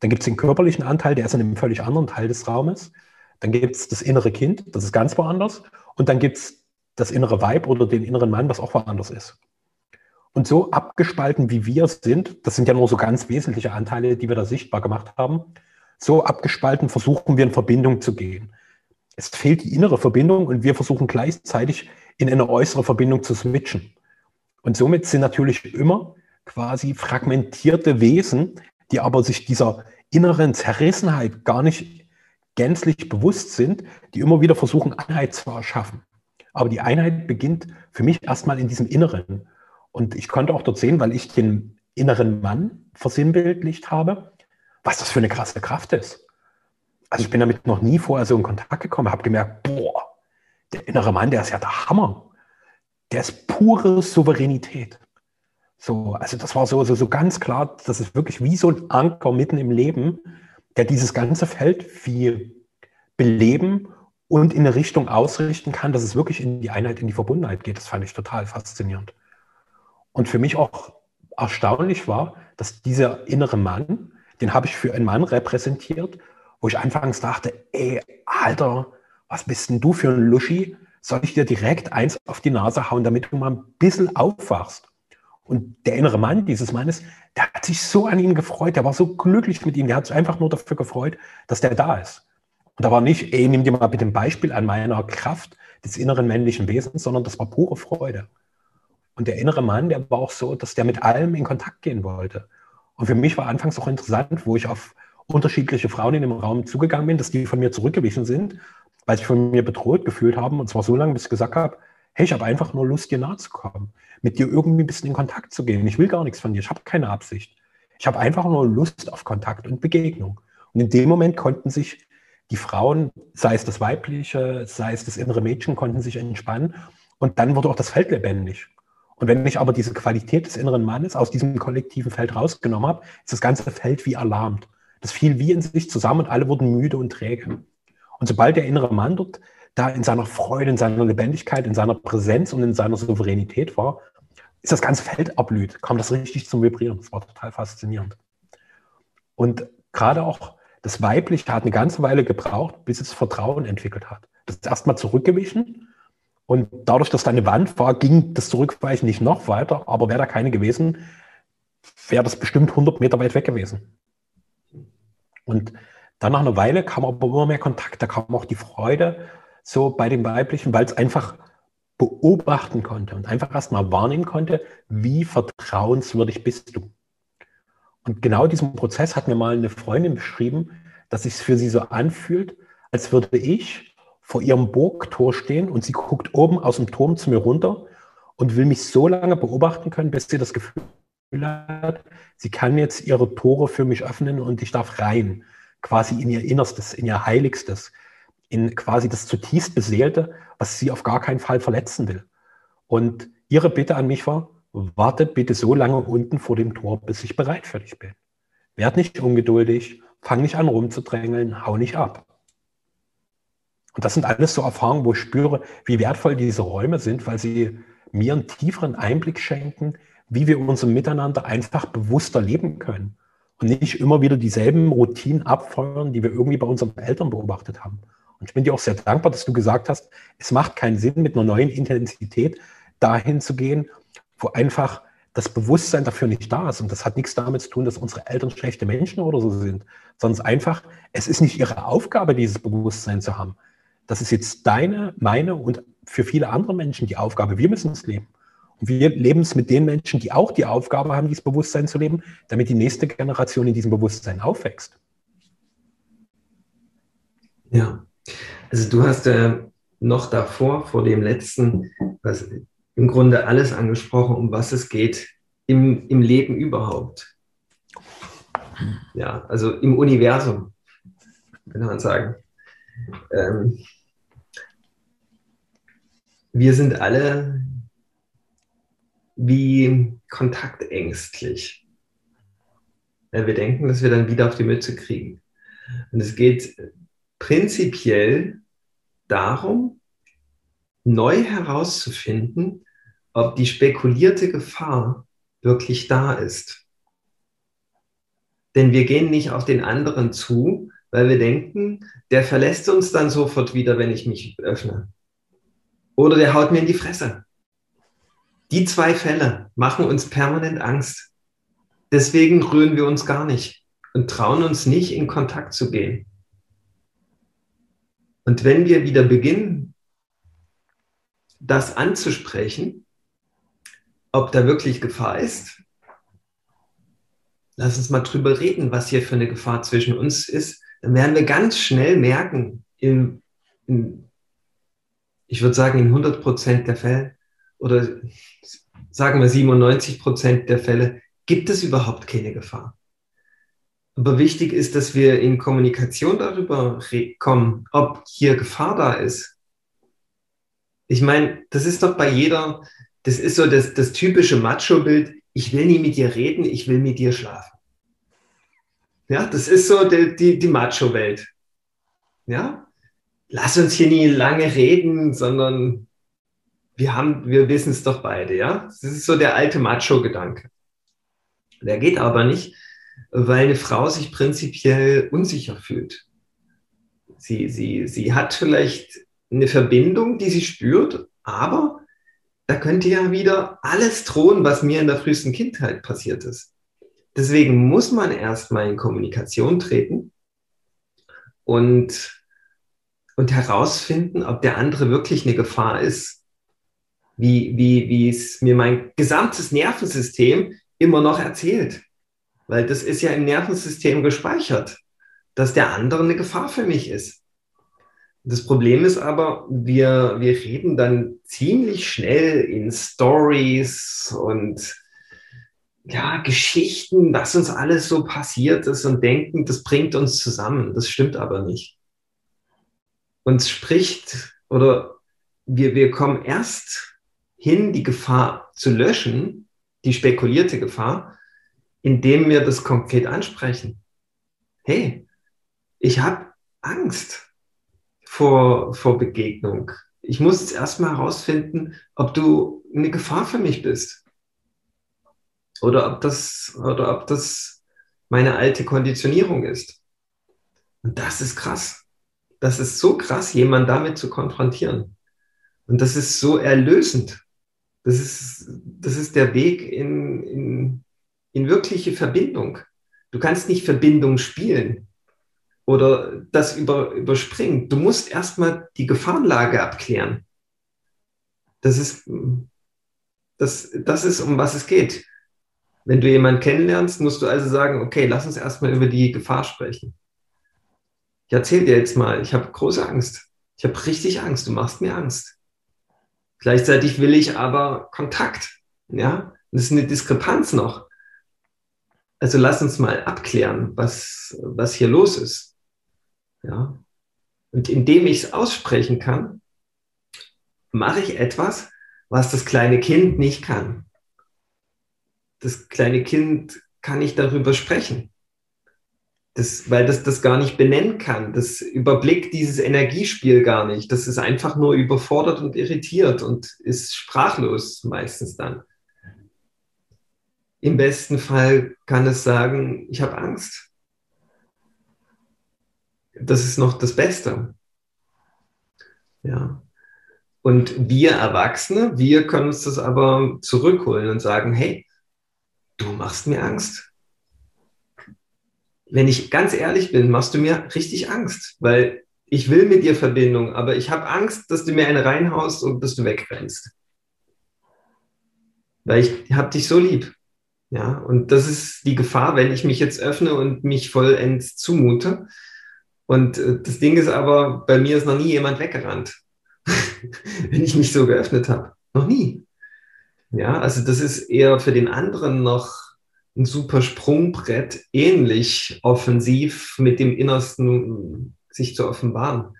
Dann gibt es den körperlichen Anteil, der ist in einem völlig anderen Teil des Raumes. Dann gibt es das innere Kind, das ist ganz woanders. Und dann gibt es das innere Weib oder den inneren Mann, was auch woanders ist. Und so abgespalten, wie wir sind, das sind ja nur so ganz wesentliche Anteile, die wir da sichtbar gemacht haben, so abgespalten versuchen wir in Verbindung zu gehen. Es fehlt die innere Verbindung und wir versuchen gleichzeitig in eine äußere Verbindung zu switchen. Und somit sind natürlich immer quasi fragmentierte Wesen, die aber sich dieser inneren Zerrissenheit gar nicht gänzlich bewusst sind, die immer wieder versuchen, Einheit zu erschaffen. Aber die Einheit beginnt für mich erstmal in diesem Inneren. Und ich konnte auch dort sehen, weil ich den inneren Mann versinnbildlicht habe, was das für eine krasse Kraft ist. Also ich bin damit noch nie vorher so in Kontakt gekommen, habe gemerkt, boah, der innere Mann, der ist ja der Hammer. Der ist pure Souveränität. So, also das war so, so, so ganz klar, das ist wirklich wie so ein Anker mitten im Leben, der dieses ganze Feld viel beleben und in eine Richtung ausrichten kann, dass es wirklich in die Einheit, in die Verbundenheit geht. Das fand ich total faszinierend. Und für mich auch erstaunlich war, dass dieser innere Mann, den habe ich für einen Mann repräsentiert, wo ich anfangs dachte, ey, Alter, was bist denn du für ein Luschi? Soll ich dir direkt eins auf die Nase hauen, damit du mal ein bisschen aufwachst? Und der innere Mann dieses Mannes, der hat sich so an ihn gefreut, der war so glücklich mit ihm, der hat sich einfach nur dafür gefreut, dass der da ist. Und da war nicht, ey, nimm dir mal bitte ein Beispiel an meiner Kraft des inneren männlichen Wesens, sondern das war pure Freude. Und der innere Mann, der war auch so, dass der mit allem in Kontakt gehen wollte. Und für mich war anfangs auch interessant, wo ich auf unterschiedliche Frauen in dem Raum zugegangen bin, dass die von mir zurückgewichen sind, weil sie von mir bedroht gefühlt haben. Und zwar so lange, bis ich gesagt habe, hey, ich habe einfach nur Lust, dir nahe zu kommen, mit dir irgendwie ein bisschen in Kontakt zu gehen. Ich will gar nichts von dir, ich habe keine Absicht. Ich habe einfach nur Lust auf Kontakt und Begegnung. Und in dem Moment konnten sich die Frauen, sei es das weibliche, sei es das innere Mädchen, konnten sich entspannen. Und dann wurde auch das Feld lebendig. Und wenn ich aber diese Qualität des inneren Mannes aus diesem kollektiven Feld rausgenommen habe, ist das ganze Feld wie alarmt. Das fiel wie in sich zusammen und alle wurden müde und träge. Und sobald der innere Mann dort da in seiner Freude, in seiner Lebendigkeit, in seiner Präsenz und in seiner Souveränität war, ist das ganze Feld erblüht, kam das richtig zum Vibrieren. Das war total faszinierend. Und gerade auch das Weibliche hat eine ganze Weile gebraucht, bis es Vertrauen entwickelt hat. Das ist erstmal zurückgewichen und dadurch, dass da eine Wand war, ging das Zurückweichen nicht noch weiter, aber wäre da keine gewesen, wäre das bestimmt 100 Meter weit weg gewesen. Und dann nach einer Weile kam aber immer mehr Kontakt, da kam auch die Freude so bei dem Weiblichen, weil es einfach beobachten konnte und einfach erstmal wahrnehmen konnte, wie vertrauenswürdig bist du. Und genau diesen Prozess hat mir mal eine Freundin beschrieben, dass es für sie so anfühlt, als würde ich vor ihrem Burgtor stehen und sie guckt oben aus dem Turm zu mir runter und will mich so lange beobachten können, bis sie das Gefühl hat, sie kann jetzt ihre Tore für mich öffnen und ich darf rein, quasi in ihr Innerstes, in ihr Heiligstes, in quasi das zutiefst Beseelte, was sie auf gar keinen Fall verletzen will. Und ihre Bitte an mich war, warte bitte so lange unten vor dem Tor, bis ich bereit für dich bin. Werd nicht ungeduldig, fang nicht an rumzudrängeln, hau nicht ab. Und das sind alles so Erfahrungen, wo ich spüre, wie wertvoll diese Räume sind, weil sie mir einen tieferen Einblick schenken, wie wir unser Miteinander einfach bewusster leben können nicht immer wieder dieselben Routinen abfeuern, die wir irgendwie bei unseren Eltern beobachtet haben. Und ich bin dir auch sehr dankbar, dass du gesagt hast, es macht keinen Sinn, mit einer neuen Intensität dahin zu gehen, wo einfach das Bewusstsein dafür nicht da ist. Und das hat nichts damit zu tun, dass unsere Eltern schlechte Menschen oder so sind, sondern einfach, es ist nicht ihre Aufgabe, dieses Bewusstsein zu haben. Das ist jetzt deine, meine und für viele andere Menschen die Aufgabe. Wir müssen es leben. Wir leben es mit den Menschen, die auch die Aufgabe haben, dieses Bewusstsein zu leben, damit die nächste Generation in diesem Bewusstsein aufwächst. Ja, also du hast äh, noch davor, vor dem letzten, was im Grunde alles angesprochen, um was es geht im, im Leben überhaupt. Ja, also im Universum, kann man sagen. Ähm, wir sind alle wie kontaktängstlich. Ja, wir denken, dass wir dann wieder auf die Mütze kriegen. Und es geht prinzipiell darum, neu herauszufinden, ob die spekulierte Gefahr wirklich da ist. Denn wir gehen nicht auf den anderen zu, weil wir denken, der verlässt uns dann sofort wieder, wenn ich mich öffne. Oder der haut mir in die Fresse. Die zwei Fälle machen uns permanent Angst. Deswegen rühren wir uns gar nicht und trauen uns nicht, in Kontakt zu gehen. Und wenn wir wieder beginnen, das anzusprechen, ob da wirklich Gefahr ist. Lass uns mal drüber reden, was hier für eine Gefahr zwischen uns ist. Dann werden wir ganz schnell merken, in, in, ich würde sagen, in 100 Prozent der Fälle oder sagen wir 97 Prozent der Fälle gibt es überhaupt keine Gefahr. Aber wichtig ist, dass wir in Kommunikation darüber kommen, ob hier Gefahr da ist. Ich meine, das ist doch bei jeder, das ist so das, das typische Macho-Bild, ich will nie mit dir reden, ich will mit dir schlafen. Ja, das ist so die, die, die Macho-Welt. Ja, lass uns hier nie lange reden, sondern wir haben, wir wissen es doch beide, ja. Das ist so der alte Macho-Gedanke. Der geht aber nicht, weil eine Frau sich prinzipiell unsicher fühlt. Sie, sie, sie hat vielleicht eine Verbindung, die sie spürt, aber da könnte ja wieder alles drohen, was mir in der frühesten Kindheit passiert ist. Deswegen muss man erstmal in Kommunikation treten und, und herausfinden, ob der andere wirklich eine Gefahr ist, wie, wie, wie es mir mein gesamtes Nervensystem immer noch erzählt. Weil das ist ja im Nervensystem gespeichert, dass der andere eine Gefahr für mich ist. Das Problem ist aber, wir, wir reden dann ziemlich schnell in Stories und ja, Geschichten, was uns alles so passiert ist und denken, das bringt uns zusammen. Das stimmt aber nicht. Uns spricht oder wir, wir kommen erst hin, die Gefahr zu löschen, die spekulierte Gefahr, indem wir das konkret ansprechen. Hey, ich habe Angst vor, vor Begegnung. Ich muss jetzt erstmal herausfinden, ob du eine Gefahr für mich bist. Oder ob das, oder ob das meine alte Konditionierung ist. Und das ist krass. Das ist so krass, jemanden damit zu konfrontieren. Und das ist so erlösend. Das ist, das ist der Weg in, in, in wirkliche Verbindung. Du kannst nicht Verbindung spielen oder das über, überspringen. Du musst erstmal die Gefahrenlage abklären. Das ist, das, das ist, um was es geht. Wenn du jemanden kennenlernst, musst du also sagen, okay, lass uns erstmal über die Gefahr sprechen. Ich erzähle dir jetzt mal, ich habe große Angst. Ich habe richtig Angst. Du machst mir Angst. Gleichzeitig will ich aber Kontakt. Ja, das ist eine Diskrepanz noch. Also lass uns mal abklären, was, was hier los ist. Ja. Und indem ich es aussprechen kann, mache ich etwas, was das kleine Kind nicht kann. Das kleine Kind kann nicht darüber sprechen. Das, weil das das gar nicht benennen kann. Das überblickt dieses Energiespiel gar nicht. Das ist einfach nur überfordert und irritiert und ist sprachlos meistens dann. Im besten Fall kann es sagen, ich habe Angst. Das ist noch das Beste. Ja. Und wir Erwachsene, wir können uns das aber zurückholen und sagen, hey, du machst mir Angst. Wenn ich ganz ehrlich bin, machst du mir richtig Angst, weil ich will mit dir Verbindung, aber ich habe Angst, dass du mir eine reinhaust und dass du wegrennst. Weil ich habe dich so lieb. Ja, und das ist die Gefahr, wenn ich mich jetzt öffne und mich vollends zumute. Und äh, das Ding ist aber, bei mir ist noch nie jemand weggerannt, (laughs) wenn ich mich so geöffnet habe. Noch nie. Ja, also das ist eher für den anderen noch ein super Sprungbrett, ähnlich offensiv mit dem Innersten sich zu offenbaren.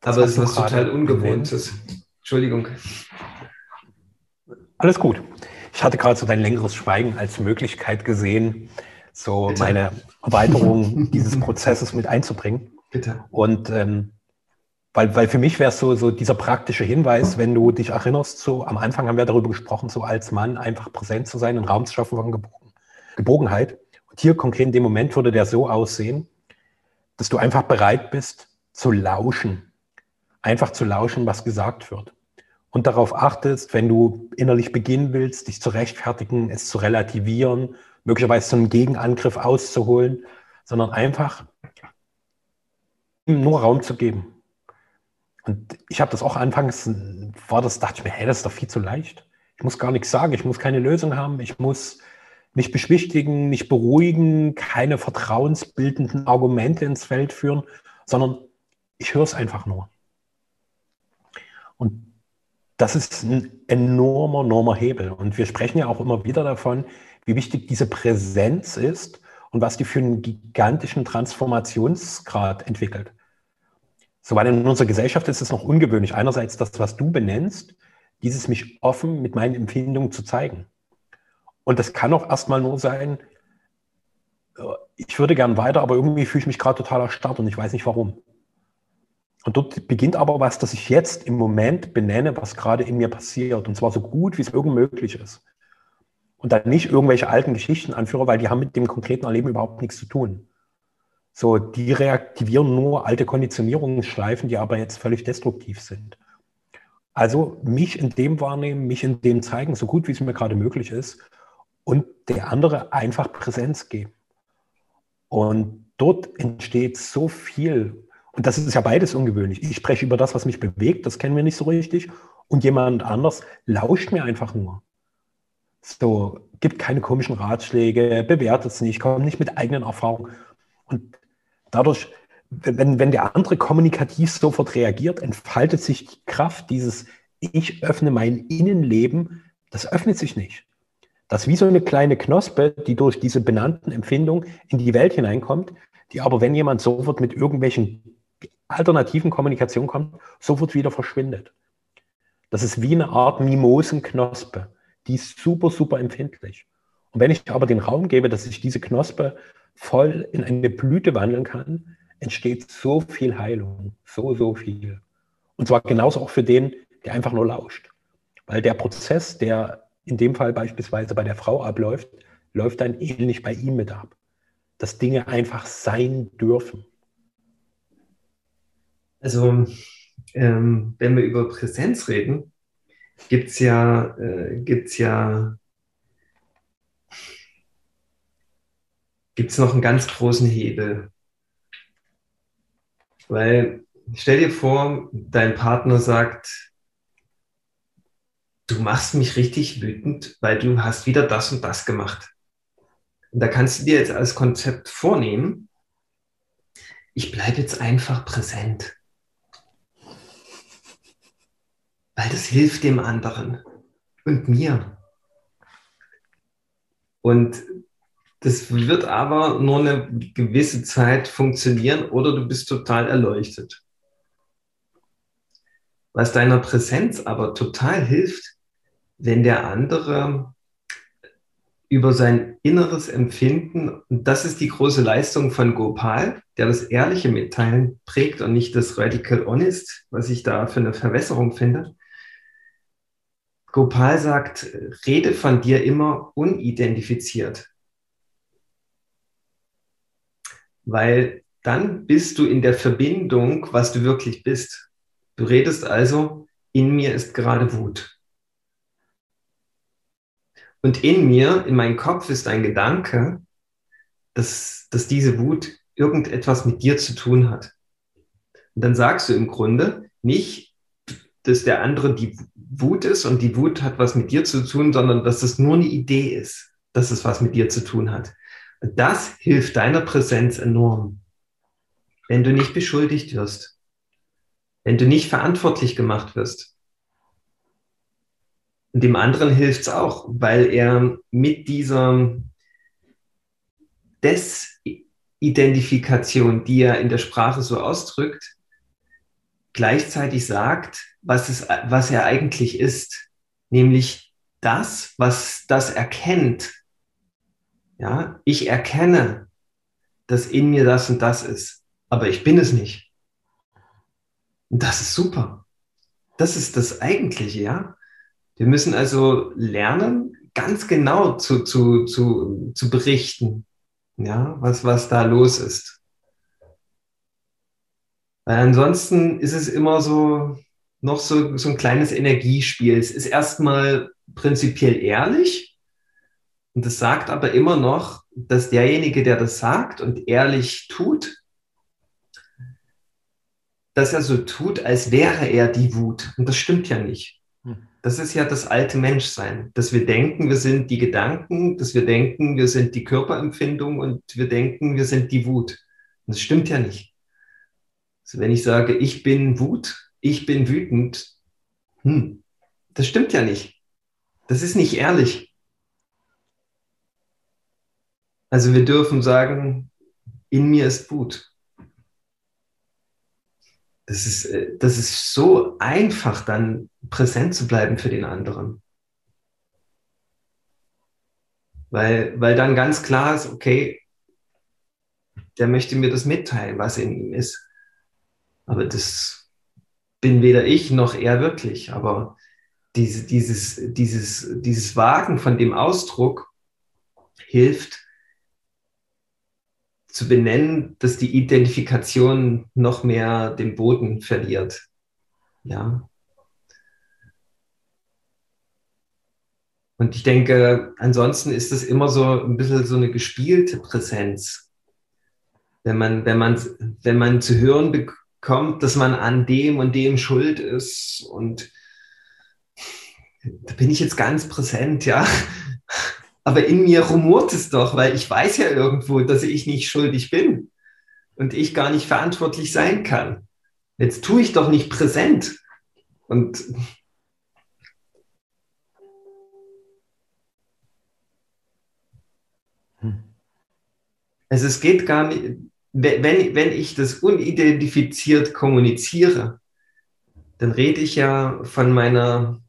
Das Aber es ist was total Ungewohntes. Entschuldigung. Alles gut. Ich hatte gerade so dein längeres Schweigen als Möglichkeit gesehen, so Bitte. meine Erweiterung dieses Prozesses mit einzubringen. Bitte. Und ähm, weil, weil für mich wäre es so, so dieser praktische Hinweis, wenn du dich erinnerst, so am Anfang haben wir darüber gesprochen, so als Mann einfach präsent zu sein, einen Raum zu schaffen von Gebogenheit. Und hier konkret in dem Moment würde der so aussehen, dass du einfach bereit bist zu lauschen, einfach zu lauschen, was gesagt wird. Und darauf achtest, wenn du innerlich beginnen willst, dich zu rechtfertigen, es zu relativieren, möglicherweise so einen Gegenangriff auszuholen, sondern einfach nur Raum zu geben. Und ich habe das auch anfangs, war das, dachte ich mir, hey, das ist doch viel zu leicht. Ich muss gar nichts sagen, ich muss keine Lösung haben, ich muss nicht beschwichtigen, nicht beruhigen, keine vertrauensbildenden Argumente ins Feld führen, sondern ich höre es einfach nur. Und das ist ein enormer, enormer Hebel. Und wir sprechen ja auch immer wieder davon, wie wichtig diese Präsenz ist und was die für einen gigantischen Transformationsgrad entwickelt. So, weil in unserer Gesellschaft ist es noch ungewöhnlich. Einerseits das, was du benennst, dieses mich offen mit meinen Empfindungen zu zeigen. Und das kann auch erstmal nur sein, äh, ich würde gern weiter, aber irgendwie fühle ich mich gerade total erstarrt und ich weiß nicht warum. Und dort beginnt aber was, das ich jetzt im Moment benenne, was gerade in mir passiert. Und zwar so gut, wie es irgend möglich ist. und dann nicht irgendwelche alten Geschichten anführe, weil die haben mit dem konkreten Erleben überhaupt nichts zu tun. So, die reaktivieren nur alte Konditionierungsschleifen, die aber jetzt völlig destruktiv sind. Also mich in dem wahrnehmen, mich in dem zeigen, so gut wie es mir gerade möglich ist und der andere einfach Präsenz geben. Und dort entsteht so viel. Und das ist ja beides ungewöhnlich. Ich spreche über das, was mich bewegt, das kennen wir nicht so richtig. Und jemand anders lauscht mir einfach nur. So, gibt keine komischen Ratschläge, bewertet es nicht, kommt nicht mit eigenen Erfahrungen. Und dadurch, wenn, wenn der andere kommunikativ sofort reagiert, entfaltet sich die Kraft dieses Ich öffne mein Innenleben, das öffnet sich nicht. Das ist wie so eine kleine Knospe, die durch diese benannten Empfindungen in die Welt hineinkommt, die aber, wenn jemand sofort mit irgendwelchen alternativen Kommunikationen kommt, sofort wieder verschwindet. Das ist wie eine Art Mimosenknospe. Die ist super, super empfindlich. Und wenn ich aber den Raum gebe, dass ich diese Knospe voll in eine Blüte wandeln kann, entsteht so viel Heilung, so, so viel. Und zwar genauso auch für den, der einfach nur lauscht. Weil der Prozess, der in dem Fall beispielsweise bei der Frau abläuft, läuft dann ähnlich bei ihm mit ab. Dass Dinge einfach sein dürfen. Also, ähm, wenn wir über Präsenz reden, gibt es ja, äh, ja gibt's noch einen ganz großen Hebel. Weil stell dir vor, dein Partner sagt, du machst mich richtig wütend, weil du hast wieder das und das gemacht. Und da kannst du dir jetzt als Konzept vornehmen, ich bleibe jetzt einfach präsent. Weil das hilft dem anderen und mir. Und das wird aber nur eine gewisse Zeit funktionieren oder du bist total erleuchtet. Was deiner Präsenz aber total hilft, wenn der andere über sein inneres Empfinden, und das ist die große Leistung von Gopal, der das ehrliche Mitteilen prägt und nicht das Radical Honest, was ich da für eine Verwässerung finde. Gopal sagt, rede von dir immer unidentifiziert. Weil dann bist du in der Verbindung, was du wirklich bist. Du redest also, in mir ist gerade Wut. Und in mir, in meinem Kopf ist ein Gedanke, dass, dass diese Wut irgendetwas mit dir zu tun hat. Und dann sagst du im Grunde nicht, dass der andere die Wut ist und die Wut hat was mit dir zu tun, sondern dass es nur eine Idee ist, dass es was mit dir zu tun hat. Das hilft deiner Präsenz enorm. Wenn du nicht beschuldigt wirst, wenn du nicht verantwortlich gemacht wirst, und dem anderen hilft es auch, weil er mit dieser Desidentifikation, die er in der Sprache so ausdrückt, gleichzeitig sagt, was, es, was er eigentlich ist, nämlich das, was das erkennt. Ja, ich erkenne, dass in mir das und das ist, aber ich bin es nicht. Und das ist super. Das ist das Eigentliche, ja. Wir müssen also lernen, ganz genau zu, zu, zu, zu berichten, ja, was, was da los ist. Weil ansonsten ist es immer so, noch so, so ein kleines Energiespiel. Es ist erstmal prinzipiell ehrlich und es sagt aber immer noch, dass derjenige, der das sagt und ehrlich tut, dass er so tut, als wäre er die Wut. Und das stimmt ja nicht. Das ist ja das alte Menschsein, dass wir denken, wir sind die Gedanken, dass wir denken, wir sind die Körperempfindung und wir denken, wir sind die Wut. Und das stimmt ja nicht. Also wenn ich sage, ich bin Wut, ich bin wütend, hm, das stimmt ja nicht. Das ist nicht ehrlich. Also wir dürfen sagen, in mir ist Wut das ist, äh, das ist so einfach, dann präsent zu bleiben für den anderen. Weil, weil dann ganz klar ist, okay, der möchte mir das mitteilen, was in ihm ist. Aber das bin weder ich noch er wirklich. Aber diese, dieses, dieses, dieses Wagen von dem Ausdruck hilft zu benennen, dass die Identifikation noch mehr den Boden verliert. Ja. Und ich denke, ansonsten ist es immer so ein bisschen so eine gespielte Präsenz. Wenn man, wenn man, wenn man zu hören bekommt, dass man an dem und dem schuld ist und da bin ich jetzt ganz präsent, ja. Aber in mir rumort es doch, weil ich weiß ja irgendwo, dass ich nicht schuldig bin und ich gar nicht verantwortlich sein kann. Jetzt tue ich doch nicht präsent. Und hm. also es geht gar nicht, wenn, wenn ich das unidentifiziert kommuniziere, dann rede ich ja von meiner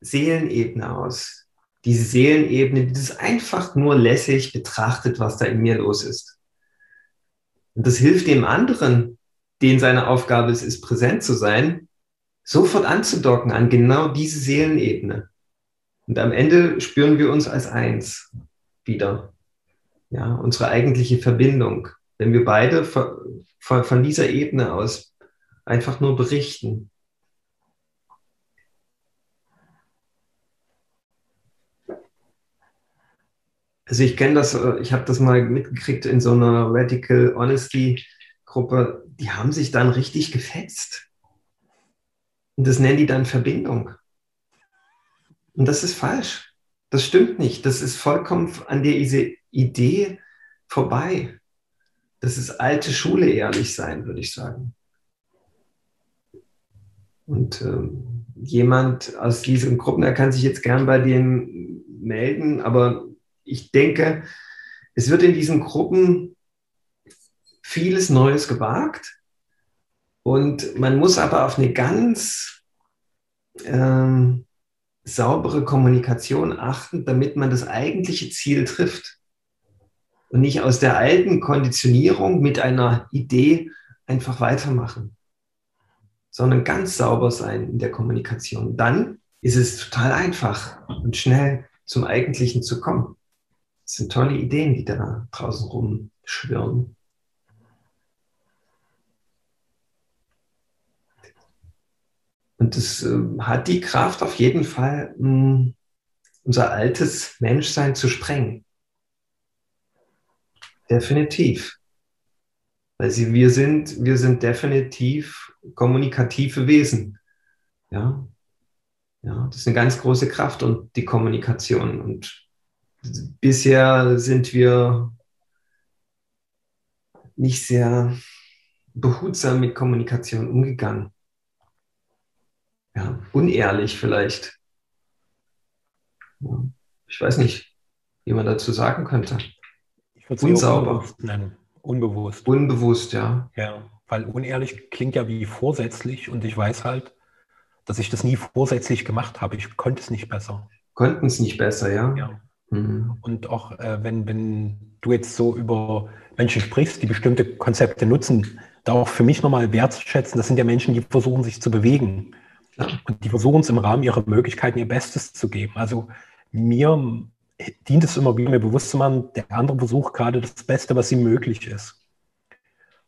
Seelenebene aus. Diese Seelenebene, die das einfach nur lässig betrachtet, was da in mir los ist. Und das hilft dem anderen, den seine Aufgabe es ist, präsent zu sein, sofort anzudocken an genau diese Seelenebene. Und am Ende spüren wir uns als eins wieder. Ja, unsere eigentliche Verbindung. Wenn wir beide von, von dieser Ebene aus einfach nur berichten. Also ich kenne das, äh, ich habe das mal mitgekriegt in so einer Radical Honesty Gruppe, die haben sich dann richtig gefetzt. Und das nennen die dann Verbindung. Und das ist falsch. Das stimmt nicht. Das ist vollkommen an der Idee vorbei. Das ist alte Schule ehrlich sein, würde ich sagen. Und ähm, jemand aus diesen Gruppen, der kann sich jetzt gern bei denen melden, aber ich denke, es wird in diesen Gruppen vieles Neues gewagt und man muss aber auf eine ganz ähm, saubere Kommunikation achten, damit man das eigentliche Ziel trifft und nicht aus der alten Konditionierung mit einer Idee einfach weitermachen, sondern ganz sauber sein in der Kommunikation. Dann ist es total einfach und schnell zum Eigentlichen zu kommen. Das sind tolle Ideen, die da draußen rumschwirren. Und es äh, hat die Kraft auf jeden Fall, mh, hm, unser altes Menschsein zu sprengen. Definitiv. Weil sie, wir, sind, wir sind definitiv kommunikative Wesen. Ja? ja, das ist eine ganz große Kraft und die Kommunikation. Und bisher sind wir nicht sehr behutsam mit Kommunikation umgegangen. Ja, unehrlich vielleicht. Ich weiß nicht, wie man dazu sagen könnte. Ich würde es Unsauber. unbewusst nennen. Unbewusst. Unbewusst, ja. Ja, weil unehrlich klingt ja wie vorsätzlich und ich weiß halt, dass ich das nie vorsätzlich gemacht habe. Ich konnte es nicht besser. Konnten es nicht besser, ja? Ja. Mhm. Und auch äh, wenn, wenn du jetzt so über Menschen sprichst, die bestimmte Konzepte nutzen, da auch für mich nochmal wertzuschätzen, das sind ja Menschen, die versuchen, sich zu bewegen. Und die versuchen es im Rahmen ihrer Möglichkeiten ihr Bestes zu geben. Also mir dient es immer wieder, mir bewusst zu machen, der andere versucht gerade das Beste, was ihm möglich ist.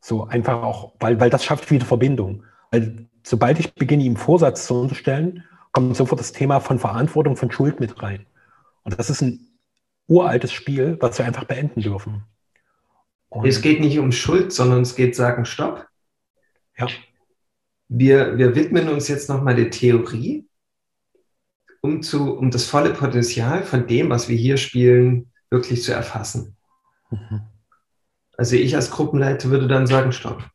So einfach auch, weil, weil das schafft wieder Verbindung. Weil sobald ich beginne, ihm Vorsatz zu unterstellen, kommt sofort das Thema von Verantwortung, von Schuld mit rein. Und das ist ein uraltes Spiel, was wir einfach beenden dürfen. Und es geht nicht um Schuld, sondern es geht sagen, stopp. Ja. Wir, wir widmen uns jetzt nochmal der Theorie, um, zu, um das volle Potenzial von dem, was wir hier spielen, wirklich zu erfassen. Mhm. Also ich als Gruppenleiter würde dann sagen, stopp.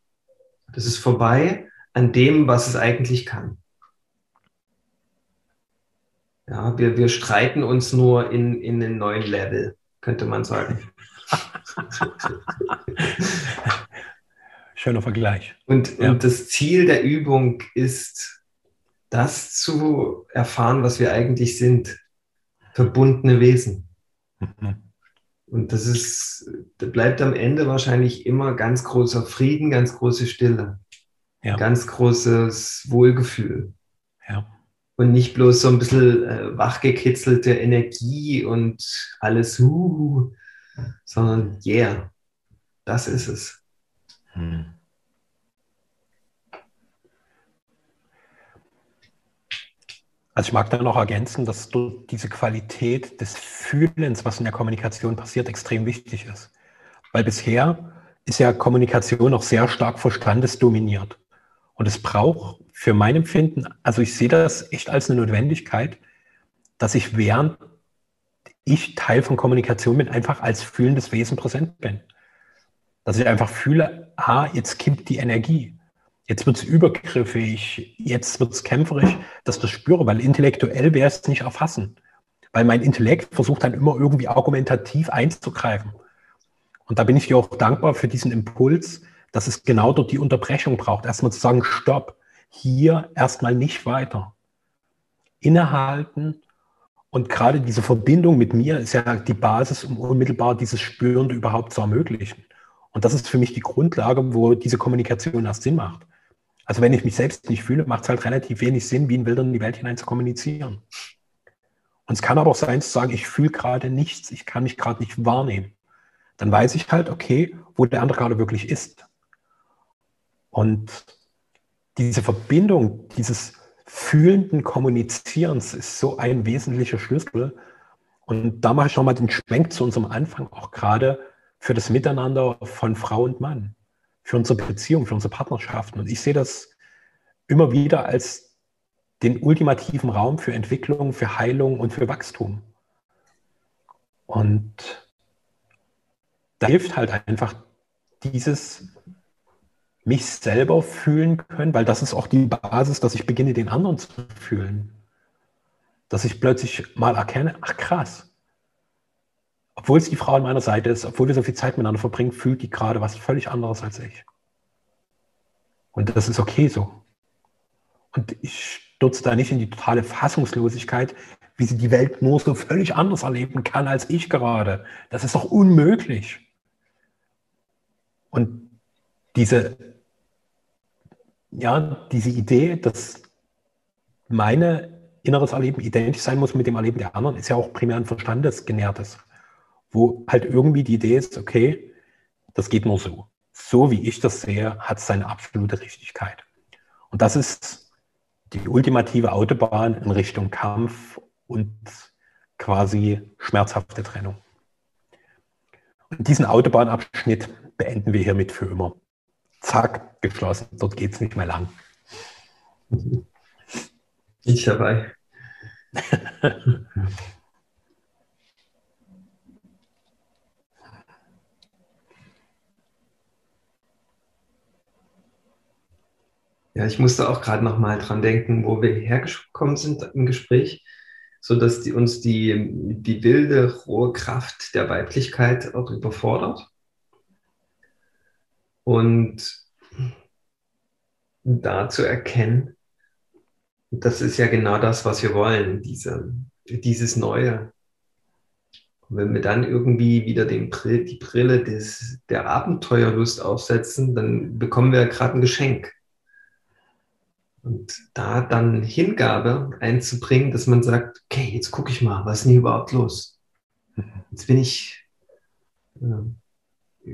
Das ist vorbei an dem, was es eigentlich kann. Ja, wir, wir streiten uns nur in, in einen neuen Level, könnte man sagen. (laughs) Schöner Vergleich. Und, ja. und das Ziel der Übung ist, das zu erfahren, was wir eigentlich sind. Verbundene Wesen. Mhm. Und das ist, das bleibt am Ende wahrscheinlich immer ganz großer Frieden, ganz große Stille, ja. ganz großes Wohlgefühl. Ja. Und nicht bloß so ein bisschen äh, wachgekitzelte Energie und alles, uh, sondern yeah, das ist es. Hm. Also ich mag da noch ergänzen, dass diese Qualität des Fühlens, was in der Kommunikation passiert, extrem wichtig ist. Weil bisher ist ja Kommunikation noch sehr stark verstandesdominiert. Und es braucht für mein Empfinden, also ich sehe das echt als eine Notwendigkeit, dass ich während ich Teil von Kommunikation bin, einfach als fühlendes Wesen präsent bin. Dass ich einfach fühle, ah, jetzt kippt die Energie. Jetzt wird es übergriffig, jetzt wird es kämpferisch, dass ich das spüre, weil intellektuell wäre es nicht erfassen. Weil mein Intellekt versucht dann immer irgendwie argumentativ einzugreifen. Und da bin ich dir auch dankbar für diesen Impuls, dass es genau dort die Unterbrechung braucht. Erstmal zu sagen, stopp, hier erstmal nicht weiter. Innehalten und gerade diese Verbindung mit mir ist ja die Basis, um unmittelbar dieses Spürende überhaupt zu ermöglichen. Und das ist für mich die Grundlage, wo diese Kommunikation erst Sinn macht. Also wenn ich mich selbst nicht fühle, macht es halt relativ wenig Sinn, wie ein Wilder in die Welt hinein zu kommunizieren. Und es kann aber auch sein zu sagen, ich fühle gerade nichts, ich kann mich gerade nicht wahrnehmen. Dann weiß ich halt, okay, wo der andere gerade wirklich ist. Und diese Verbindung, dieses fühlenden Kommunizierens ist so ein wesentlicher Schlüssel. Und da mache ich nochmal den Schwenk zu unserem Anfang, auch gerade für das Miteinander von Frau und Mann für unsere Beziehung, für unsere Partnerschaften. Und ich sehe das immer wieder als den ultimativen Raum für Entwicklung, für Heilung und für Wachstum. Und da hilft halt einfach dieses mich selber fühlen können, weil das ist auch die Basis, dass ich beginne, den anderen zu fühlen. Dass ich plötzlich mal erkenne, ach krass, obwohl es die Frau an meiner Seite ist, obwohl wir so viel Zeit miteinander verbringen, fühlt die gerade was völlig anderes als ich. Und das ist okay so. Und ich stürze da nicht in die totale Fassungslosigkeit, wie sie die Welt nur so völlig anders erleben kann als ich gerade. Das ist doch unmöglich. Und diese, ja, diese Idee, dass meine inneres Erleben identisch sein muss mit dem Erleben der anderen, ist ja auch primär ein verstandesgenährtes wo halt irgendwie die Idee ist, okay, das geht nur so. So wie ich das sehe, hat es seine absolute Richtigkeit. Und das ist die ultimative Autobahn in Richtung Kampf und quasi schmerzhafte Trennung. Und diesen Autobahnabschnitt beenden wir hiermit für immer. Zack, geschlossen. Dort geht es nicht mehr lang. Ich dabei. Ja, ich musste auch gerade noch mal dran denken, wo wir hergekommen sind im Gespräch, so dass die, uns die, die wilde, rohe Kraft der Weiblichkeit auch überfordert. Und da zu erkennen, das ist ja genau das, was wir wollen, diese, dieses Neue. Und wenn wir dann irgendwie wieder den, die Brille des, der Abenteuerlust aufsetzen, dann bekommen wir gerade ein Geschenk. Und da dann Hingabe einzubringen, dass man sagt, okay, jetzt gucke ich mal, was ist denn hier überhaupt los? Jetzt bin ich äh,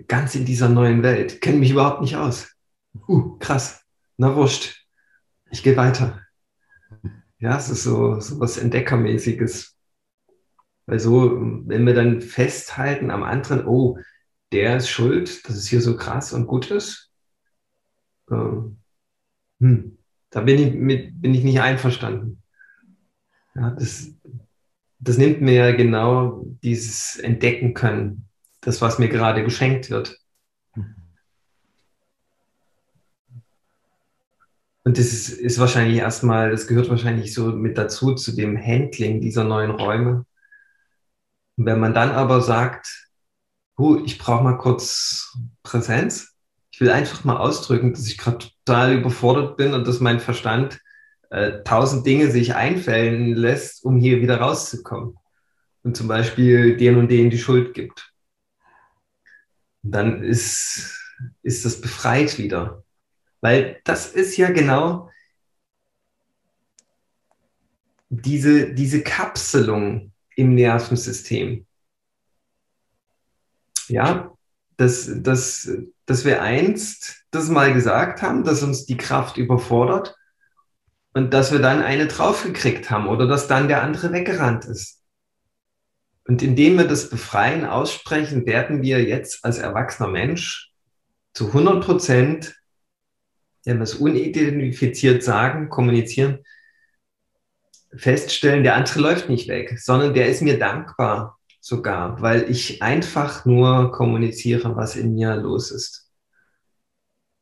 ganz in dieser neuen Welt, kenne mich überhaupt nicht aus. Uh, krass, na wurscht, ich gehe weiter. Ja, es ist so, so was Entdeckermäßiges. Weil so, wenn wir dann festhalten am anderen, oh, der ist schuld, dass es hier so krass und gut ist, äh, hm, da bin ich, mit, bin ich nicht einverstanden. Ja, das, das nimmt mir ja genau dieses Entdecken können, das, was mir gerade geschenkt wird. Und das ist, ist wahrscheinlich erstmal, das gehört wahrscheinlich so mit dazu, zu dem Handling dieser neuen Räume. Und wenn man dann aber sagt, huh, ich brauche mal kurz Präsenz, will einfach mal ausdrücken, dass ich gerade total überfordert bin und dass mein Verstand äh, tausend Dinge sich einfällen lässt, um hier wieder rauszukommen. Und zum Beispiel den und den die Schuld gibt. Dann ist, ist das befreit wieder. Weil das ist ja genau diese, diese Kapselung im Nervensystem. Ja, dass, dass, dass wir einst das mal gesagt haben, dass uns die Kraft überfordert und dass wir dann eine draufgekriegt haben oder dass dann der andere weggerannt ist. Und indem wir das Befreien aussprechen, werden wir jetzt als erwachsener Mensch zu 100 Prozent, wenn wir es unidentifiziert sagen, kommunizieren, feststellen, der andere läuft nicht weg, sondern der ist mir dankbar sogar, weil ich einfach nur kommuniziere, was in mir los ist.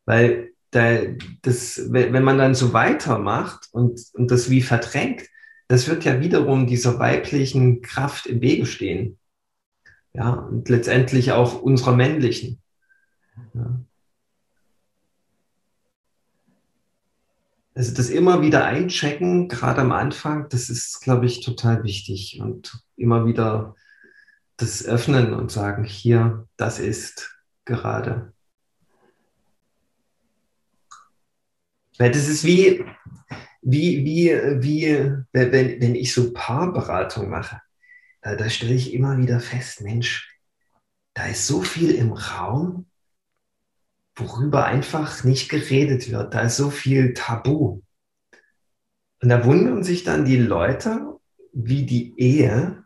Weil da, das, wenn man dann so weitermacht und, und das wie verdrängt, das wird ja wiederum dieser weiblichen Kraft im Wege stehen. Ja, und letztendlich auch unserer männlichen. Ja. Also das immer wieder einchecken, gerade am Anfang, das ist, glaube ich, total wichtig. Und immer wieder das öffnen und sagen, hier, das ist gerade. Weil das ist wie, wie, wie, wie wenn, wenn ich so Paarberatung mache, da, da stelle ich immer wieder fest, Mensch, da ist so viel im Raum, worüber einfach nicht geredet wird. Da ist so viel Tabu. Und da wundern sich dann die Leute, wie die Ehe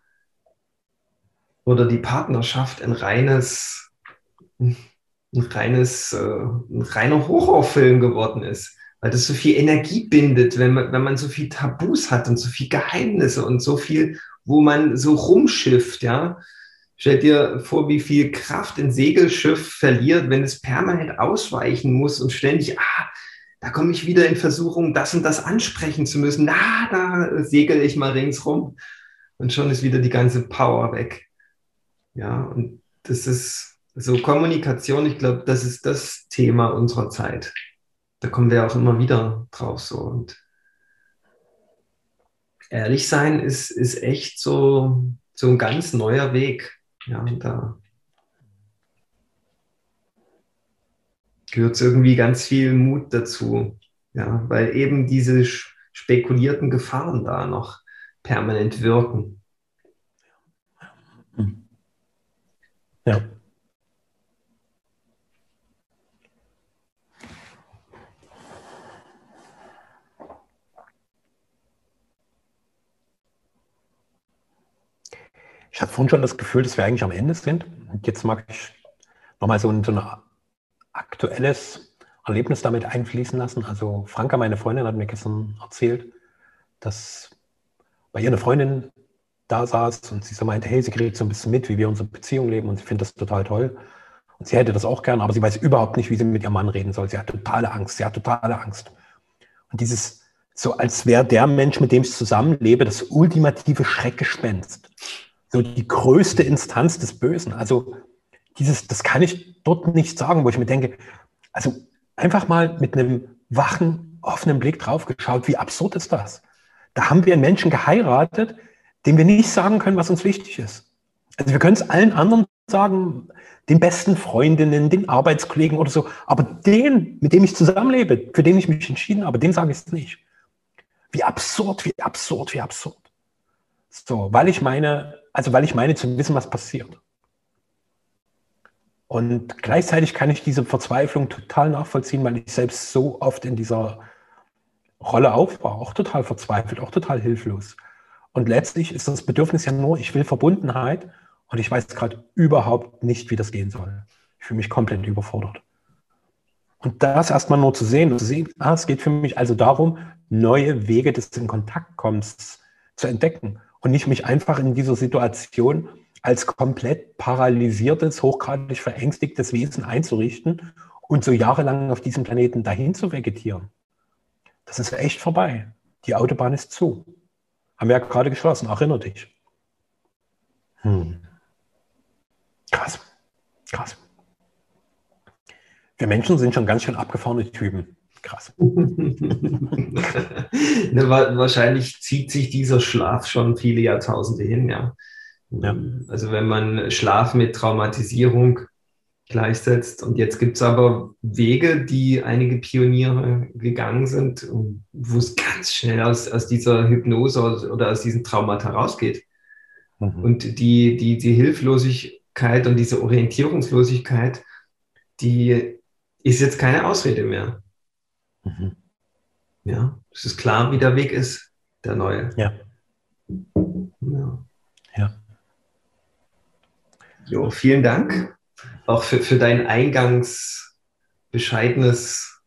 oder die Partnerschaft ein reines, ein reines, äh, ein reiner Horrorfilm geworden ist. Weil das so viel Energie bindet, wenn man, wenn man so viel Tabus hat und so viel Geheimnisse und so viel, wo man so rumschifft, ja. Stell dir vor, wie viel Kraft ein Segelschiff verliert, wenn es permanent ausweichen muss und ständig, ah, da komme ich wieder in Versuchung, das und das ansprechen zu müssen. Na, da segel ich mal ringsrum und schon ist wieder die ganze Power weg. Ja, und das ist so Kommunikation, ich glaube, das ist das Thema unserer Zeit. Da kommen wir auch immer wieder drauf so. Und ehrlich sein ist, ist echt so, so ein ganz neuer Weg. Ja, da gehört irgendwie ganz viel Mut dazu. Ja, weil eben diese spekulierten Gefahren da noch permanent wirken. Ja. Ich hatte vorhin schon das Gefühl, dass wir eigentlich am Ende sind. Und jetzt mag ich nochmal so ein, so ein aktuelles Erlebnis damit einfließen lassen. Also Franka, meine Freundin, hat mir gestern erzählt, dass bei ihr eine Freundin da saß und sie so meinte, hey, sie kriegt so ein bisschen mit, wie wir unsere Beziehung leben und sie findet das total toll. Und sie hätte das auch gern, aber sie weiß überhaupt nicht, wie sie mit ihrem Mann reden soll. Sie hat totale Angst, sie hat totale Angst. Und dieses, so als wäre der Mensch, mit dem ich zusammenlebe, das ultimative Schreckgespenst. So die größte Instanz des Bösen. Also dieses, das kann ich dort nicht sagen, wo ich mir denke, also einfach mal mit einem wachen, offenen Blick drauf geschaut, wie absurd ist das? Da haben wir einen Menschen geheiratet, dem wir nicht sagen können, was uns wichtig ist. Also wir können es allen anderen sagen, den besten Freundinnen, den Arbeitskollegen oder so, aber den, mit dem ich zusammenlebe, für den ich mich entschieden habe, dem sage ich es nicht. Wie absurd, wie absurd, wie absurd. So, weil ich meine, also weil ich meine zu wissen, was passiert. Und gleichzeitig kann ich diese Verzweiflung total nachvollziehen, weil ich selbst so oft in dieser Rolle auf war, auch total verzweifelt, auch total hilflos. Und letztlich ist das Bedürfnis ja nur, ich will Verbundenheit und ich weiß gerade überhaupt nicht, wie das gehen soll. Ich fühle mich komplett überfordert. Und das erstmal nur zu sehen, zu sehen, ah, es geht für mich also darum, neue Wege des in Kontakt kommens zu entdecken und nicht mich einfach in dieser Situation als komplett paralysiertes, hochgradig verängstigtes Wesen einzurichten und so jahrelang auf diesem Planeten dahin zu vegetieren. Das ist echt vorbei. Die Autobahn ist zu. Haben wir ja gerade geschlossen, erinnere dich. Hm. Krass. Krass. Wir Menschen sind schon ganz schön abgefahrene Typen. Krass. (laughs) ne, wahrscheinlich zieht sich dieser Schlaf schon viele Jahrtausende hin, ja. ja. Also wenn man Schlaf mit Traumatisierung gleichsetzt. Und jetzt gibt es aber Wege, die einige Pioniere gegangen sind, wo es ganz schnell aus, aus dieser Hypnose oder aus diesem Traumata rausgeht. Mhm. Und die, die, die Hilflosigkeit und diese Orientierungslosigkeit, die ist jetzt keine Ausrede mehr. Mhm. Ja, es ist klar, wie der Weg ist, der neue. Ja. Ja. ja. Jo, vielen Dank auch für, für dein eingangs bescheidenes,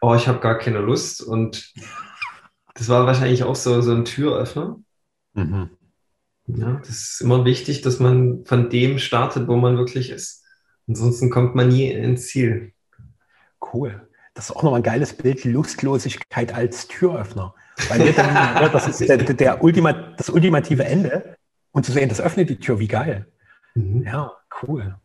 oh, ich habe gar keine Lust. Und das war wahrscheinlich auch so, so ein Türöffner. Mhm. Ja, das ist immer wichtig, dass man von dem startet, wo man wirklich ist. Ansonsten kommt man nie ins Ziel. Cool. Das ist auch nochmal ein geiles Bild, Lustlosigkeit als Türöffner. Weil dann, (laughs) das ist der, der Ultima, das ultimative Ende. Und zu sehen, das öffnet die Tür, wie geil. Mhm. Ja, cool.